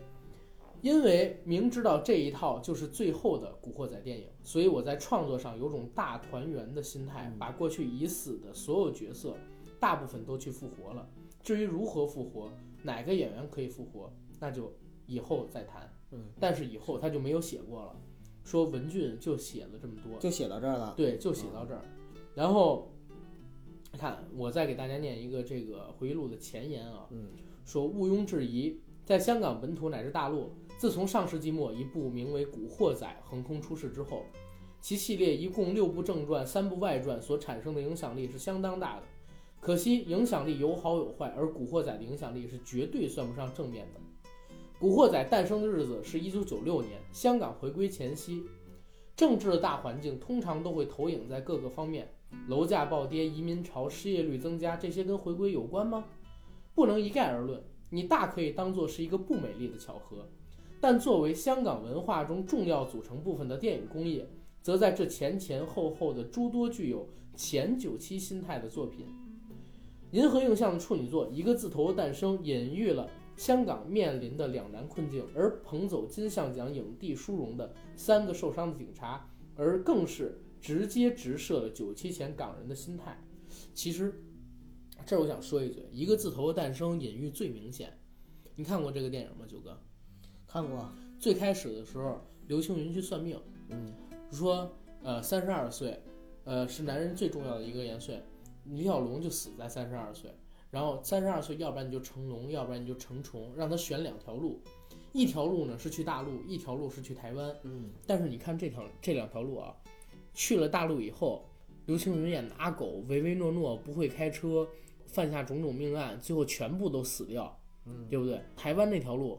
因为明知道这一套就是最后的古惑仔电影，所以我在创作上有种大团圆的心态，把过去已死的所有角色大部分都去复活了。至于如何复活，哪个演员可以复活，那就以后再谈。嗯，但是以后他就没有写过了，说文俊就写了这么多，就写到这儿了。对，就写到这儿。然后，看我再给大家念一个这个回忆录的前言啊，嗯，说毋庸置疑，在香港本土乃至大陆，自从上世纪末一部名为《古惑仔》横空出世之后，其系列一共六部正传、三部外传所产生的影响力是相当大的。可惜影响力有好有坏，而《古惑仔》的影响力是绝对算不上正面的。《古惑仔》诞生的日子是一九九六年，香港回归前夕。政治的大环境通常都会投影在各个方面，楼价暴跌、移民潮、失业率增加，这些跟回归有关吗？不能一概而论，你大可以当做是一个不美丽的巧合。但作为香港文化中重要组成部分的电影工业，则在这前前后后的诸多具有前九七心态的作品，银河映像的处女作《一个字头的诞生》隐喻了香港面临的两难困境，而捧走金像奖影帝殊荣的三个受伤的警察，而更是直接直射了九七前港人的心态。其实，这儿我想说一嘴，《一个字头的诞生》隐喻最明显。你看过这个电影吗，九哥？看过，最开始的时候，刘青云去算命，嗯，说呃三十二岁，呃是男人最重要的一个年岁，李小龙就死在三十二岁，然后三十二岁，要不然你就成龙，要不然你就成虫，让他选两条路，一条路呢是去大陆，一条路是去台湾，嗯，但是你看这条这两条路啊，去了大陆以后，刘青云演的阿狗，唯唯诺诺，不会开车，犯下种种命案，最后全部都死掉，嗯，对不对？台湾那条路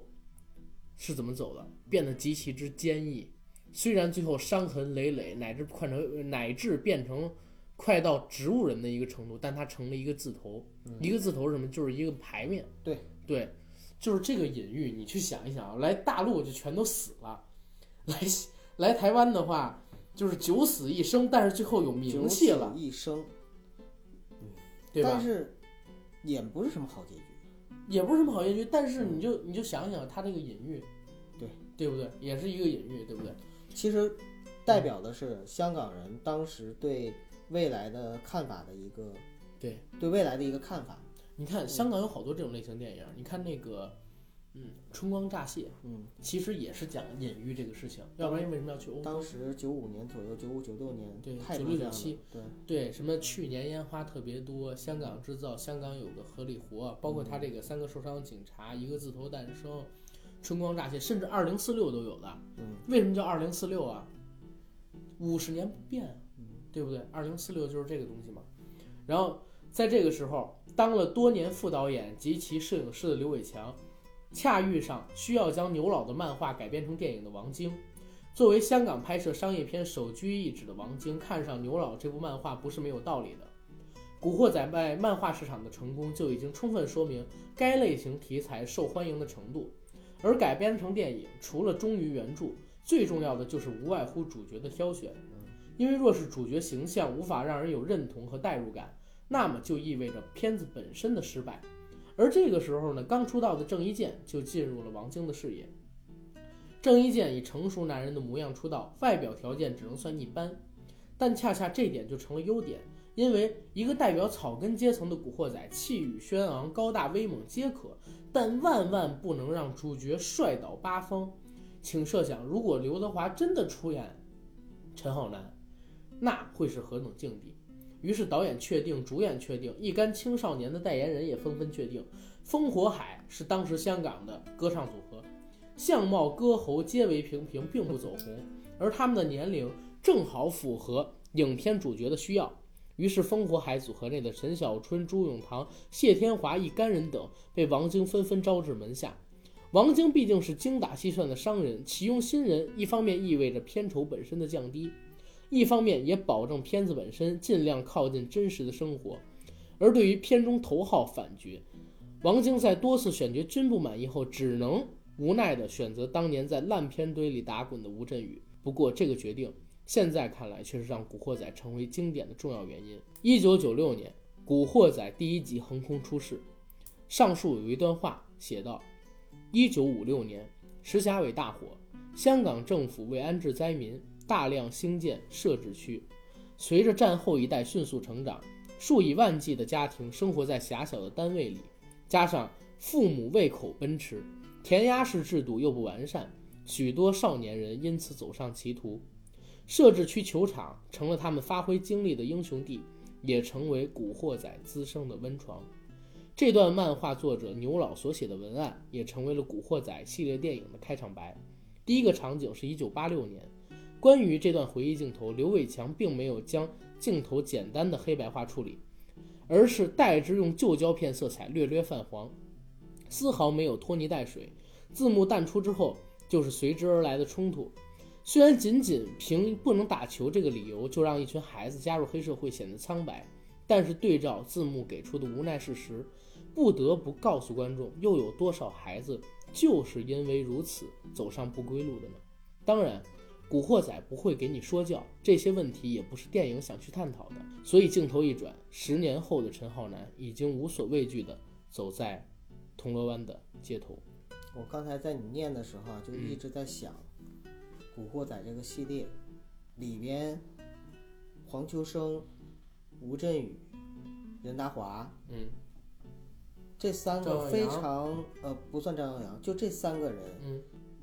是怎么走的？变得极其之坚毅，虽然最后伤痕累累，乃至快成乃至变成快到植物人的一个程度，但它成了一个字头，一个字头是什么？就是一个牌面。对对，就是这个隐喻，你去想一想啊，来大陆就全都死了，来来台湾的话就是九死一生，但是最后有名气了，一生，对吧但？是也不是什么好结局。也不是什么好结局，但是你就你就想想他这个隐喻，对对不对？也是一个隐喻，对不对？其实代表的是香港人当时对未来的看法的一个对对未来的一个看法。你看香港有好多这种类型电影，你看那个嗯，春光乍泄，嗯，其实也是讲隐喻这个事情，要不然为什么要去欧洲？当时九五年左右，九五九六年，对太96多这样的97对，对，什么去年烟花特别多，香港制造，香港有个合理活，包括他这个三个受伤警察，一个字头诞生，春光乍泄，甚至二零四六都有的。嗯，为什么叫二零四六啊？五十年不变对不对？二零四六就是这个东西嘛。然后在这个时候，当了多年副导演及其摄影师的刘伟强，恰遇上需要将牛老的漫画改编成电影的王晶。作为香港拍摄商业片首屈一指的王晶，看上牛老这部漫画不是没有道理的。《古惑仔》在漫画市场的成功就已经充分说明该类型题材受欢迎的程度，而改编成电影，除了忠于原著，最重要的就是无外乎主角的挑选。因为若是主角形象无法让人有认同和代入感，那么就意味着片子本身的失败。而这个时候呢，刚出道的郑伊健就进入了王晶的视野。郑伊健以成熟男人的模样出道，外表条件只能算一般，但恰恰这点就成了优点，因为一个代表草根阶层的古惑仔，气宇轩昂、高大威猛皆可，但万万不能让主角帅倒八方。请设想，如果刘德华真的出演陈浩南，那会是何等境地？于是导演确定，主演确定，一干青少年的代言人也纷纷确定。烽火海是当时香港的歌唱组合，相貌、歌喉皆为平平，并不走红，而他们的年龄正好符合影片主角的需要。于是烽火海组合内的陈小春、朱永棠、谢天华一干人等被王晶纷纷招至门下。王晶毕竟是精打细算的商人，启用新人，一方面意味着片酬本身的降低。一方面也保证片子本身尽量靠近真实的生活，而对于片中头号反角，王晶在多次选角均不满意后，只能无奈地选择当年在烂片堆里打滚的吴镇宇。不过这个决定现在看来却是让《古惑仔》成为经典的重要原因。一九九六年，《古惑仔》第一集横空出世，上述有一段话写道：一九五六年，石硖尾大火，香港政府为安置灾民。大量兴建设置区，随着战后一代迅速成长，数以万计的家庭生活在狭小的单位里，加上父母胃口奔驰，填鸭式制度又不完善，许多少年人因此走上歧途。设置区球场成了他们发挥精力的英雄地，也成为古惑仔滋生的温床。这段漫画作者牛老所写的文案，也成为了古惑仔系列电影的开场白。第一个场景是一九八六年。关于这段回忆镜头，刘伟强并没有将镜头简单的黑白化处理，而是代之用旧胶片色彩略略泛黄，丝毫没有拖泥带水。字幕淡出之后，就是随之而来的冲突。虽然仅仅凭不能打球这个理由就让一群孩子加入黑社会显得苍白，但是对照字幕给出的无奈事实，不得不告诉观众，又有多少孩子就是因为如此走上不归路的呢？当然。古惑仔不会给你说教，这些问题也不是电影想去探讨的。所以镜头一转，十年后的陈浩南已经无所畏惧地走在铜锣湾的街头。我刚才在你念的时候啊，就一直在想，古惑仔这个系列里边，黄秋生、吴镇宇、任达华，嗯，这三个非常呃不算张耀扬，就这三个人，嗯。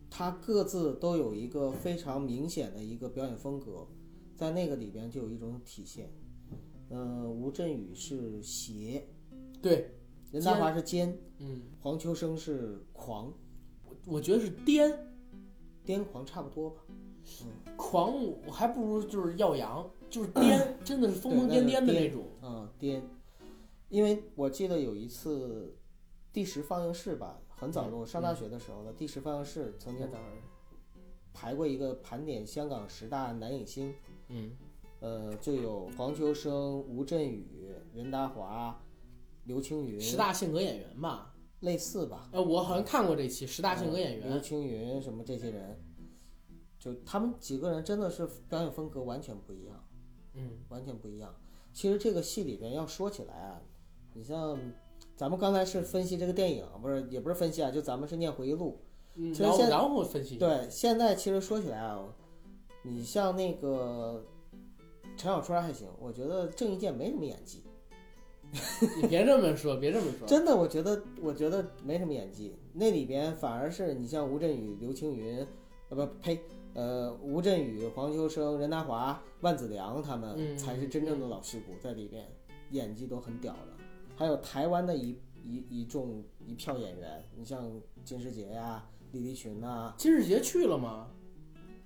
他各自都有一个非常明显的一个表演风格，在那个里边就有一种体现。嗯，吴镇宇是邪，对，任达华是奸，嗯，黄秋生是狂，我我觉得是癫，癫狂差不多吧。嗯，狂我还不如就是耀扬，就是癫，<clears throat> 真的是疯疯癫癫的那种。嗯，癫，因为我记得有一次第十放映室吧。很早，我上大学的时候呢第十放映室曾经排过一个盘点香港十大男影星，嗯，呃，就有黄秋生、吴镇宇、任达华、刘青云。十大性格演员吧，类似吧？呃，我好像看过这期十大性格演员。刘青云什么这些人，就他们几个人真的是表演风格完全不一样，嗯，完全不一样。其实这个戏里边要说起来啊，你像。咱们刚才是分析这个电影，不是也不是分析啊，就咱们是念回忆录。嗯，然后然后分析。对，现在其实说起来啊，你像那个陈小春还行，我觉得郑伊健没什么演技。你别这么说，别这么说。<laughs> 真的，我觉得我觉得没什么演技，那里边反而是你像吴镇宇、刘青云，呃不呸，呃吴镇宇、黄秋生、任达华、万梓良他们嗯才是真正的老戏骨，在里边演技都很屌的。还有台湾的一一一众一票演员，你像金世杰呀、李立群呐、金世杰去了吗？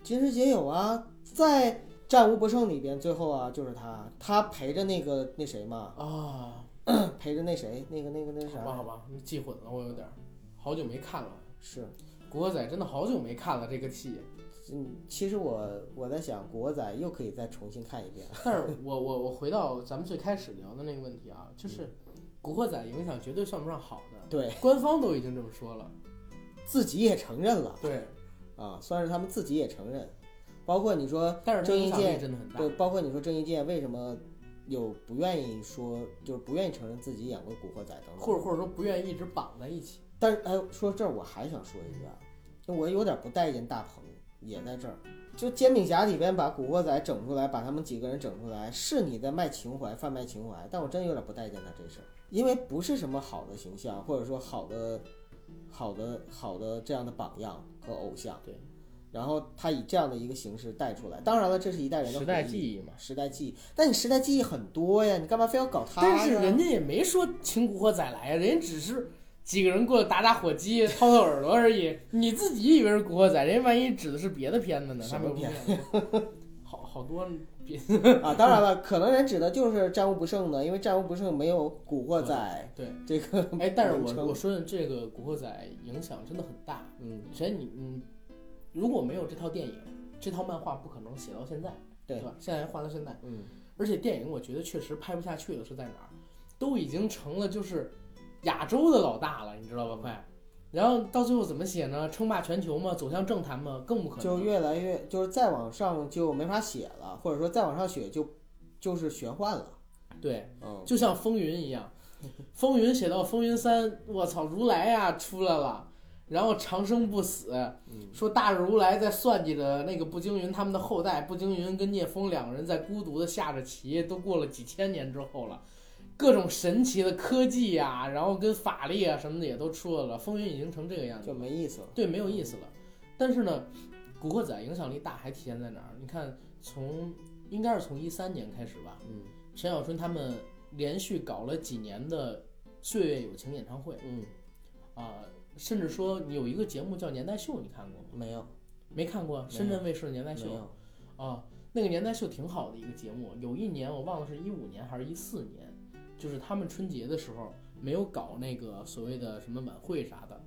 金世杰有啊，在《战无不胜》里边，最后啊就是他，他陪着那个那谁嘛，啊，陪着那谁，那个那个那啥好吧，好吧，你记混了，我有点儿，好久没看了。是。古惑仔真的好久没看了这个戏，嗯，其实我我在想，国仔又可以再重新看一遍。但是我我我回到咱们最开始聊的那个问题啊，就是古惑仔影响绝对算不上好的，对官方都已经这么说了。自己也承认了对，啊，算是他们自己也承认。包括你说但是郑伊健，真的很大。对，包括你说郑伊健为什么有不愿意说，就是不愿意承认自己演过古惑仔等等。或者或者说不愿意一直绑在一起。但是哎，说这儿我还想说一句啊，就我有点不待见大鹏，也在这儿。就《煎饼侠》里边把古惑仔整出来，把他们几个人整出来，是你在卖情怀、贩卖情怀，但我真有点不待见他这事儿，因为不是什么好的形象，或者说好的、好的、好的这样的榜样和偶像。对。然后他以这样的一个形式带出来，当然了，这是一代人的时代记忆嘛。时代记忆，但你时代记忆很多呀，你干嘛非要搞他呀？但是人家也没说请古惑仔来呀，人家只是几个人过来打打火机、掏掏耳朵而已。你自己以为是古惑仔，人家万一指的是别的片子呢？什么片子？好好多别啊，当然了，可能人指的就是战无不胜的，因为战无不胜没有古惑仔对。这个哎，但是我我说的这个古惑仔影响真的很大。嗯，首先你嗯，如果没有这套电影，这套漫画不可能写到现在，对吧？现在画到现在，嗯，而且电影我觉得确实拍不下去了，是在哪儿？都已经成了就是亚洲的老大了，你知道吧？快，然后到最后怎么写呢？称霸全球嘛？走向政坛嘛？更不可能。就越来越就是再往上就没法写了，或者说再往上写就就是玄幻了。对，嗯，就像风云一样，风云写到风云三，我操，如来呀出来了。然后长生不死，说大日如来在算计着那个步惊云他们的后代，步惊云跟聂风两个人在孤独的下着棋，都过了几千年之后了，各种神奇的科技呀、然后跟法力啊什么的也都出来了，风云已经成这个样子就，没意思了。对，没有意思了。但是呢，古惑仔影响力大还体现在哪儿？你看，从应该是从一三年开始吧，嗯陈小春他们连续搞了几年的岁月友情演唱会嗯，啊、甚至说你有一个节目叫年代秀，你看过吗？没有没看过，深圳卫视的年代秀。啊，那个年代秀挺好的一个节目。有一年我忘了是一五年还是一四年，就是他们春节的时候没有搞那个所谓的什么晚会啥的，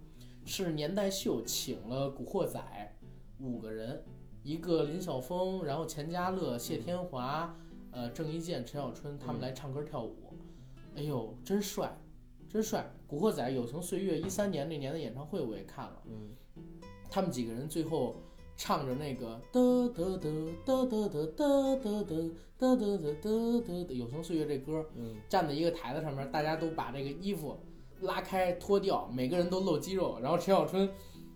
是年代秀请了古惑仔五个人，一个林晓峰，然后钱嘉乐、谢天华、呃郑伊健、陈小春他们来唱歌跳舞。哎呦，真帅，真帅！古惑仔友情岁月一三年那年的演唱会我也看了。嗯，他们几个人最后唱着那个哒哒哒哒哒哒哒哒哒哒哒哒哒哒友情岁月这歌，嗯，站在一个台子上面，大家都把这个衣服拉开脱掉，每个人都露肌肉，然后陈小春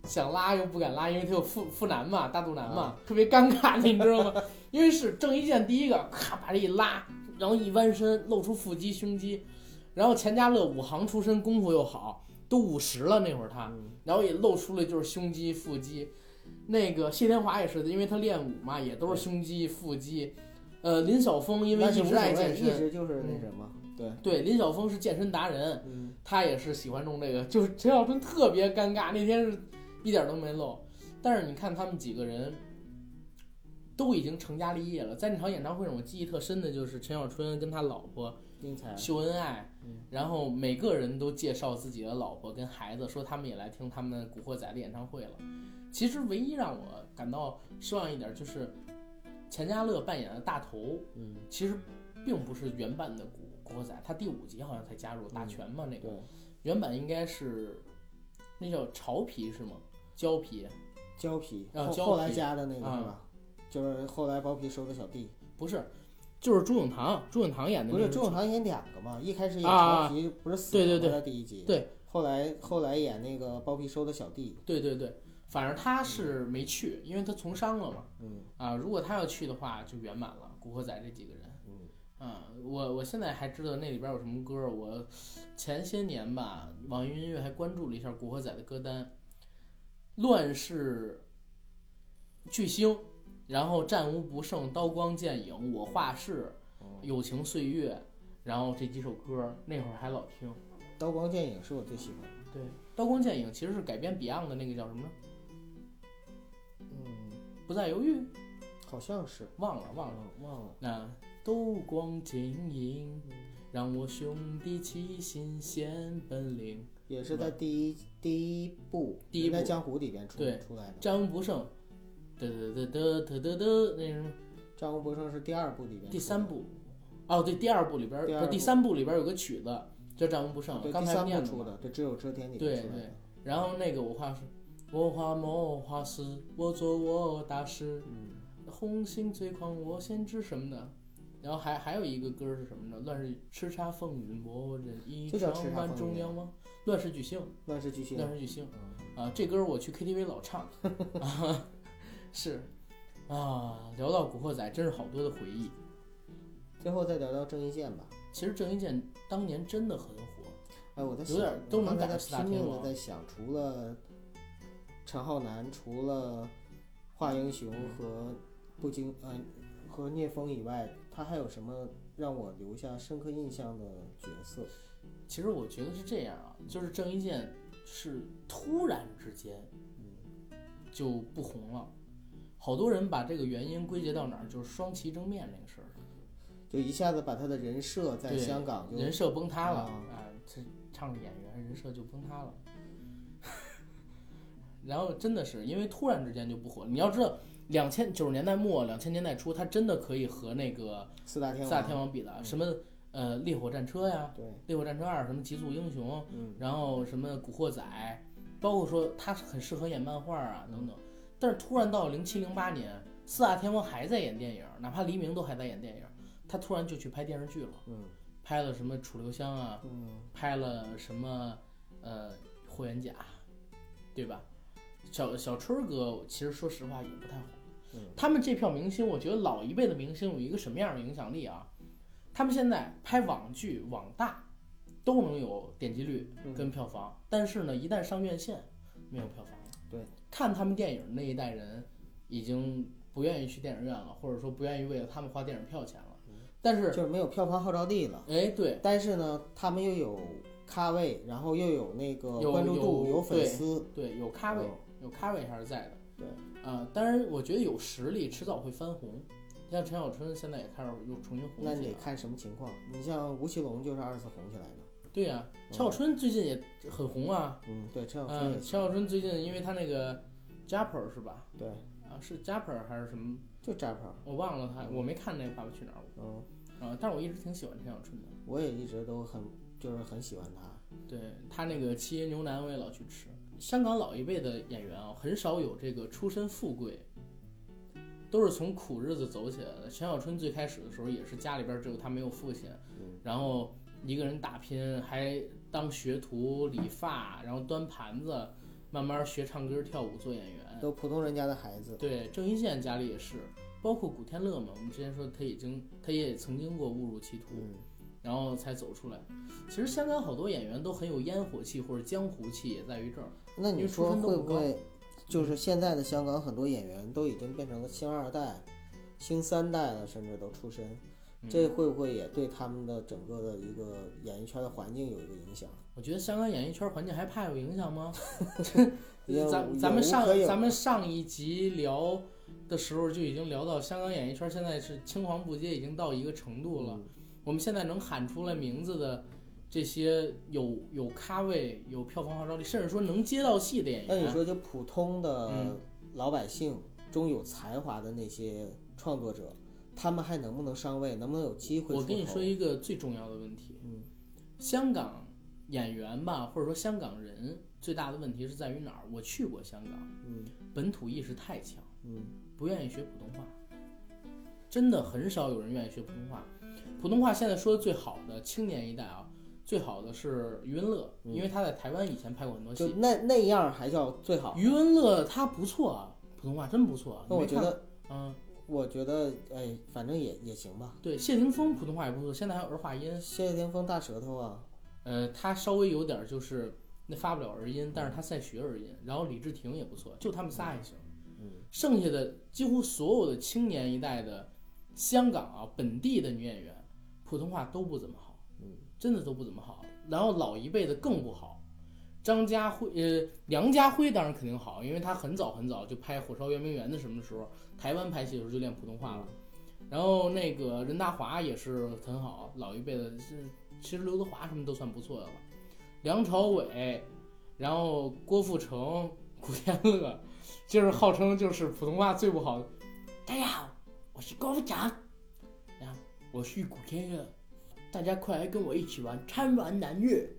想拉又不敢拉，因为他有腹腹腩嘛，大肚腩嘛，特别尴尬，你知道吗？因为是郑伊健第一个，咔把这一拉，然后一弯身露出腹肌、胸肌，然后钱嘉乐武行出身，功夫又好，都五十了那会儿他。嗯然后也露出了就是胸肌、腹肌。那个谢天华也是的，因为他练武嘛，也都是胸肌、腹肌。呃，林晓峰因为一直爱，健身，一直就是那什么，对，对，林晓峰是健身达人，嗯他也是喜欢弄这个。就是陈小春特别尴尬，那天是一点都没露。但是你看他们几个人都已经成家立业了，在那场演唱会上，我记忆特深的就是陈小春跟他老婆，秀恩爱嗯，然后每个人都介绍自己的老婆跟孩子，说他们也来听他们古惑仔的演唱会了。其实唯一让我感到失望一点就是钱嘉乐扮演的大头，嗯，其实并不是原版的古古惑仔，他第五集好像才加入大全嘛，那个，原版应该是那叫潮皮是吗？胶皮胶皮，啊后后来加的那个啊是吧？就是后来包皮收的小弟，不是，就是朱永棠，朱永棠演的不是朱永棠演两个嘛？一开始演啊潮皮不是死对对对了吗在第一集，对，后来后来演那个包皮收的小弟，对对对，反正他是没去，因为他从商了嘛。嗯啊，如果他要去的话，就圆满了。古惑仔这几个人，嗯啊，我我现在还知道那里边有什么歌。我前些年吧，网易云音乐还关注了一下《古惑仔》的歌单，《乱世巨星》，然后《战无不胜》《刀光剑影》《我画室》《友情岁月》，然后这几首歌那会儿还老听。《刀光剑影》是我最喜欢的。对，《刀光剑影》其实是改编 Beyond 的那个叫什么？嗯，不再犹豫，好像是忘了忘了忘了。那刀光剑影，让我兄弟齐心显本领。也是在第一第一部第一部江湖里边出对出来的。战无不胜，嘚嘚嘚嘚嘚嘚嘚，那什么战无不胜是第二部里边。第三。部，哦对，第二部里边第三部里边有个曲子叫《战无不胜》，对，刚才念出的，对，只有遮天里对对面出。然后那个我画是，我画我画师，我做我大师，嗯，红星最狂我先知什么的。然后还还有一个歌是什么呢？乱世叱咤风云，莫人一就叫场万叱咤风云众仰望。乱世巨星，乱世巨星。乱世巨星嗯啊！这歌我去 KTV 老唱啊，<laughs> 是啊。聊到古惑仔，真是好多的回忆。最后再聊聊郑伊健吧。其实郑伊健当年真的很火，哎，我在想，有点都能我刚才在赶四大拼命的天王在想，除了陈浩南，除了华英雄和步惊，呃，和聂风以外，他还有什么让我留下深刻印象的角色？其实我觉得是这样啊，就是郑伊健是突然之间，嗯就不红了。好多人把这个原因归结到哪儿，就是双旗争面那个事儿上，就一下子把他的人设在香港就人设崩塌了啊啊！这唱着演员人设就崩塌了。然后真的是因为突然之间就不火了。你要知道，两千九十年代末、两千年代初，他真的可以和那个四大天王。四大天王比的，什么呃烈火战车呀，烈火战车二，什么极速英雄，嗯，然后什么古惑仔，包括说他很适合演漫画啊等等。但是突然到零七零八年，四大天王还在演电影，哪怕黎明都还在演电影，他突然就去拍电视剧了，嗯拍了什么楚留香啊，嗯，拍了什么呃霍元甲，对吧？小小春儿哥其实说实话也不太火。嗯他们这票明星，我觉得老一辈的明星有一个什么样的影响力啊？他们现在拍网剧、网大都能有点击率嗯跟票房，但是呢，一旦上院线，没有票房了。对，看他们电影那一代人已经不愿意去电影院了，或者说不愿意为了他们花电影票钱了。但是，就是没有票房号召力了。哎，对，但是呢，他们又有咖位，然后又有那个有关注度，有有粉丝。对，有咖位，嗯有咖位还是在的。对，啊、当然，我觉得有实力，迟早会翻红。像陈小春现在也开始又重新红起来。那你得看什么情况。你像吴奇隆就是二次红起来的。对呀、陈小春最近也很红啊。嗯，对，陈小春嗯，也陈小春最近因为他那个 Japper 是吧？对，啊，是 Japper 还是什么？就 Japer，。我忘了他，我没看那个《爸爸去哪儿》嗯，啊，但是我一直挺喜欢陈小春的。我也一直都很就是很喜欢他。对他那个七爷牛腩我也老去吃。香港老一辈的演员啊，很少有这个出身富贵，都是从苦日子走起来的。陈小春最开始的时候也是家里边只有他没有父亲，嗯然后一个人打拼，还当学徒理发，然后端盘子，慢慢学唱歌跳舞做演员。都普通人家的孩子。对，郑伊健家里也是，包括古天乐嘛，我们之前说他已经他也曾经过误入歧途，嗯，然后才走出来。其实香港好多演员都很有烟火气或者江湖气，也在于这儿。那你说会不会，就是现在的香港很多演员都已经变成了星二代、星三代了，甚至都出身，嗯这会不会也对他们的整个的一个演艺圈的环境有一个影响？我觉得香港演艺圈环境还怕有影响吗？也 <laughs> 咱无咱们上咱们上一集聊的时候就已经聊到香港演艺圈现在是青黄不接，已经到一个程度了。嗯我们现在能喊出来名字的这些有有咖位、有票房号召力，甚至说能接到戏的演员，那你说，就普通的嗯老百姓中有才华的那些创作者，他们还能不能上位？能不能有机会？我跟你说，一个最重要的问题，嗯，香港演员吧，或者说香港人最大的问题是在于哪儿？我去过香港，嗯本土意识太强，嗯不愿意学普通话，真的很少有人愿意学普通话。普通话现在说的最好的青年一代啊，最好的是余文乐，嗯因为他在台湾以前拍过很多戏。就那那样还叫最好。余文乐他不错啊，普通话真不错。你没看那我觉得，嗯，我觉得，哎，反正也也行吧。对，谢霆锋普通话也不错，现在还有儿化音。谢霆锋大舌头啊，呃，他稍微有点就是那发不了儿音，但是他在学儿音。然后李治廷也不错，就他们仨还行。嗯，剩下的几乎所有的青年一代的香港啊本地的女演员，普通话都不怎么好。真的都不怎么好。然后老一辈的更不好。张家辉，呃，梁家辉当然肯定好，因为他很早很早就拍《火烧圆明园》的什么时候，台湾拍戏的时候就练普通话了。然后那个任达华也是很好，老一辈的，其实刘德华什么都算不错的了。梁朝伟，然后郭富城、古天乐，就是号称就是普通话最不好。大家好，我是郭富城，然后我是古天乐，大家快来跟我一起玩《贪玩蓝月》。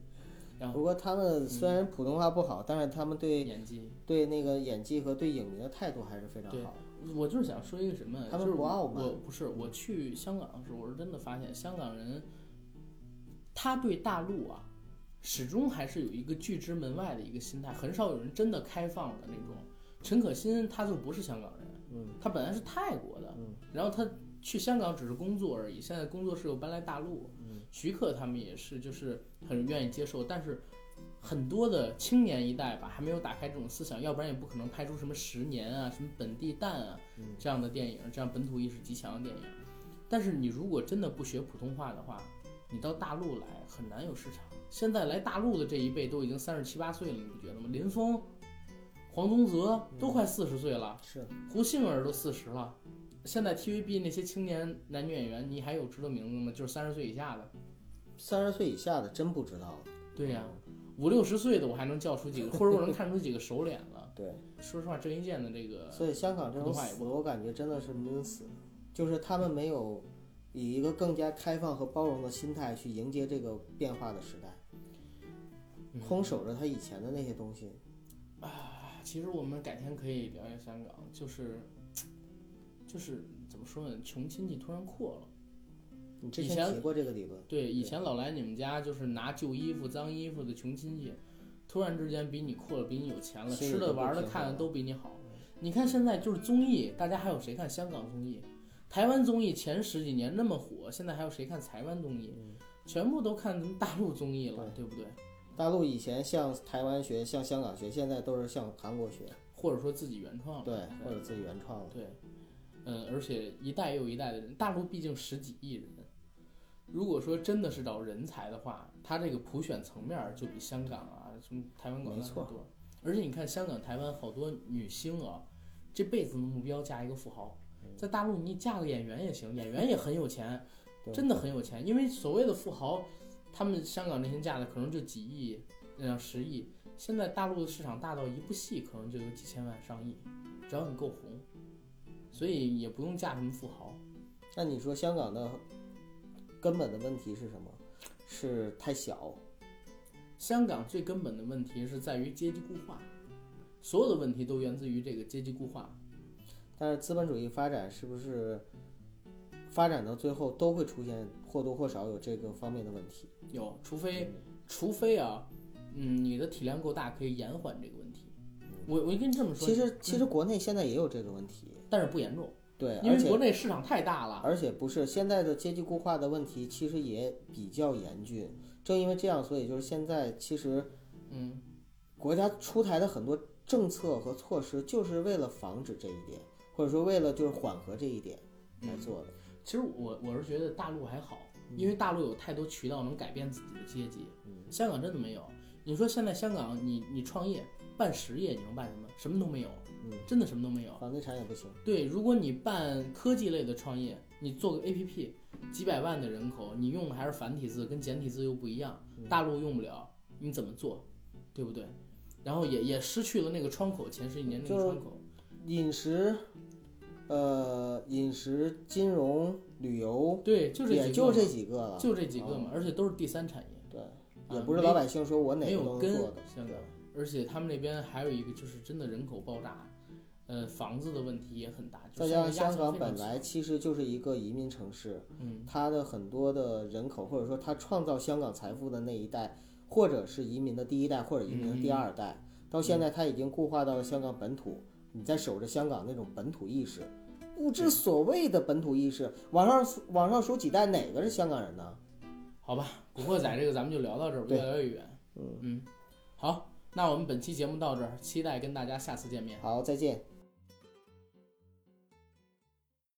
不过他们虽然普通话不好，但是他们对演技、对那个演技和对影迷的态度还是非常好。我就是想说一个什么，他们不傲慢。我不是我去香港的时候，我是真的发现香港人，他对大陆啊，始终还是有一个拒之门外的一个心态，很少有人真的开放的那种。陈可辛他就不是香港人，嗯，他本来是泰国的，嗯，然后他去香港只是工作而已，现在工作室又搬来大陆，嗯，徐克他们也是就是很愿意接受，但是。很多的青年一代吧，还没有打开这种思想，要不然也不可能拍出什么十年啊、什么本地蛋啊这样的电影，这样本土意识极强的电影。但是你如果真的不学普通话的话，你到大陆来很难有市场。现在来大陆的这一辈都已经三十七八岁了，你不觉得吗？林峰、黄宗泽都快四十岁了，是胡杏儿都四十了。现在 TVB 那些青年男女演员，你还有知道名字吗？就是三十岁以下的，三十岁以下的真不知道。对呀。五六十岁的我还能叫出几个，或者我能看出几个熟脸了。<laughs> 对，说实话，郑伊健的这个，所以香港这种死，我感觉真的是闷死，就是他们没有以一个更加开放和包容的心态去迎接这个变化的时代，空守着他以前的那些东西。啊，其实我们改天可以聊一下香港，就是，就是怎么说呢？穷亲戚突然阔了。你之前提过这个理论，对，以前老来你们家就是拿旧衣服、脏衣服的穷亲戚，突然之间比你阔了，比你有钱了，吃的、玩的、看的都比你好。你看现在就是综艺，大家还有谁看香港综艺？台湾综艺前十几年那么火，现在还有谁看台湾综艺？全部都看大陆综艺了，对不对？大陆以前向台湾学，向香港学，现在都是向韩国学，或者说自己原创。对，或者自己原创了。对，嗯，而且一代又一代的人，大陆毕竟十几亿人。如果说真的是找人才的话，他这个普选层面就比香港啊、什么台湾、广东多。而且你看香港、台湾好多女星啊，这辈子的目标嫁一个富豪。在大陆你嫁个演员也行，演员也很有钱，真的很有钱。因为所谓的富豪，他们香港那些嫁的可能就几亿、嗯十亿。现在大陆的市场大到一部戏可能就有几千万、上亿，只要你够红，所以也不用嫁什么富豪。那你说香港的？根本的问题是什么？是太小。香港最根本的问题是在于阶级固化，所有的问题都源自于这个阶级固化。但是资本主义发展是不是发展到最后都会出现或多或少有这个方面的问题？有，除非除非啊，嗯，你的体量够大，可以延缓这个问题。我我跟你这么说，其实其实国内现在也有这个问题，但是不严重。对，因为国内市场太大了，而且不是现在的阶级固化的问题，其实也比较严峻。正因为这样，所以就是现在其实，嗯，国家出台的很多政策和措施，就是为了防止这一点，或者说为了就是缓和这一点来做的。其实我我是觉得大陆还好，因为大陆有太多渠道能改变自己的阶级，嗯香港真的没有。你说现在香港，你你创业办实业，你能办什么？什么都没有。嗯，真的什么都没有，房地产也不行。对，如果你办科技类的创业，你做个 APP，几百万的人口，你用的还是繁体字，跟简体字又不一样，大陆用不了，你怎么做，对不对？然后也也失去了那个窗口，前十几年那个窗口。饮食，呃，饮食、金融、旅游，对，就这也就这几个了，就这几个嘛，而且都是第三产业。对，也不是老百姓说我哪个能做的，香港。而且他们那边还有一个，就是真的人口爆炸，呃，房子的问题也很大。再加上香港本来其实就是一个移民城市，嗯，它的很多的人口，或者说它创造香港财富的那一代，或者是移民的第一代，或者移民的第二代，到现在它已经固化到了香港本土。你在守着香港那种本土意识，不知所谓的本土意识，往上数往上数几代，哪个是香港人呢？好吧，古惑仔这个咱们就聊到这儿，对越来越远。嗯嗯，好，那我们本期节目到这儿，期待跟大家下次见面。好，再见。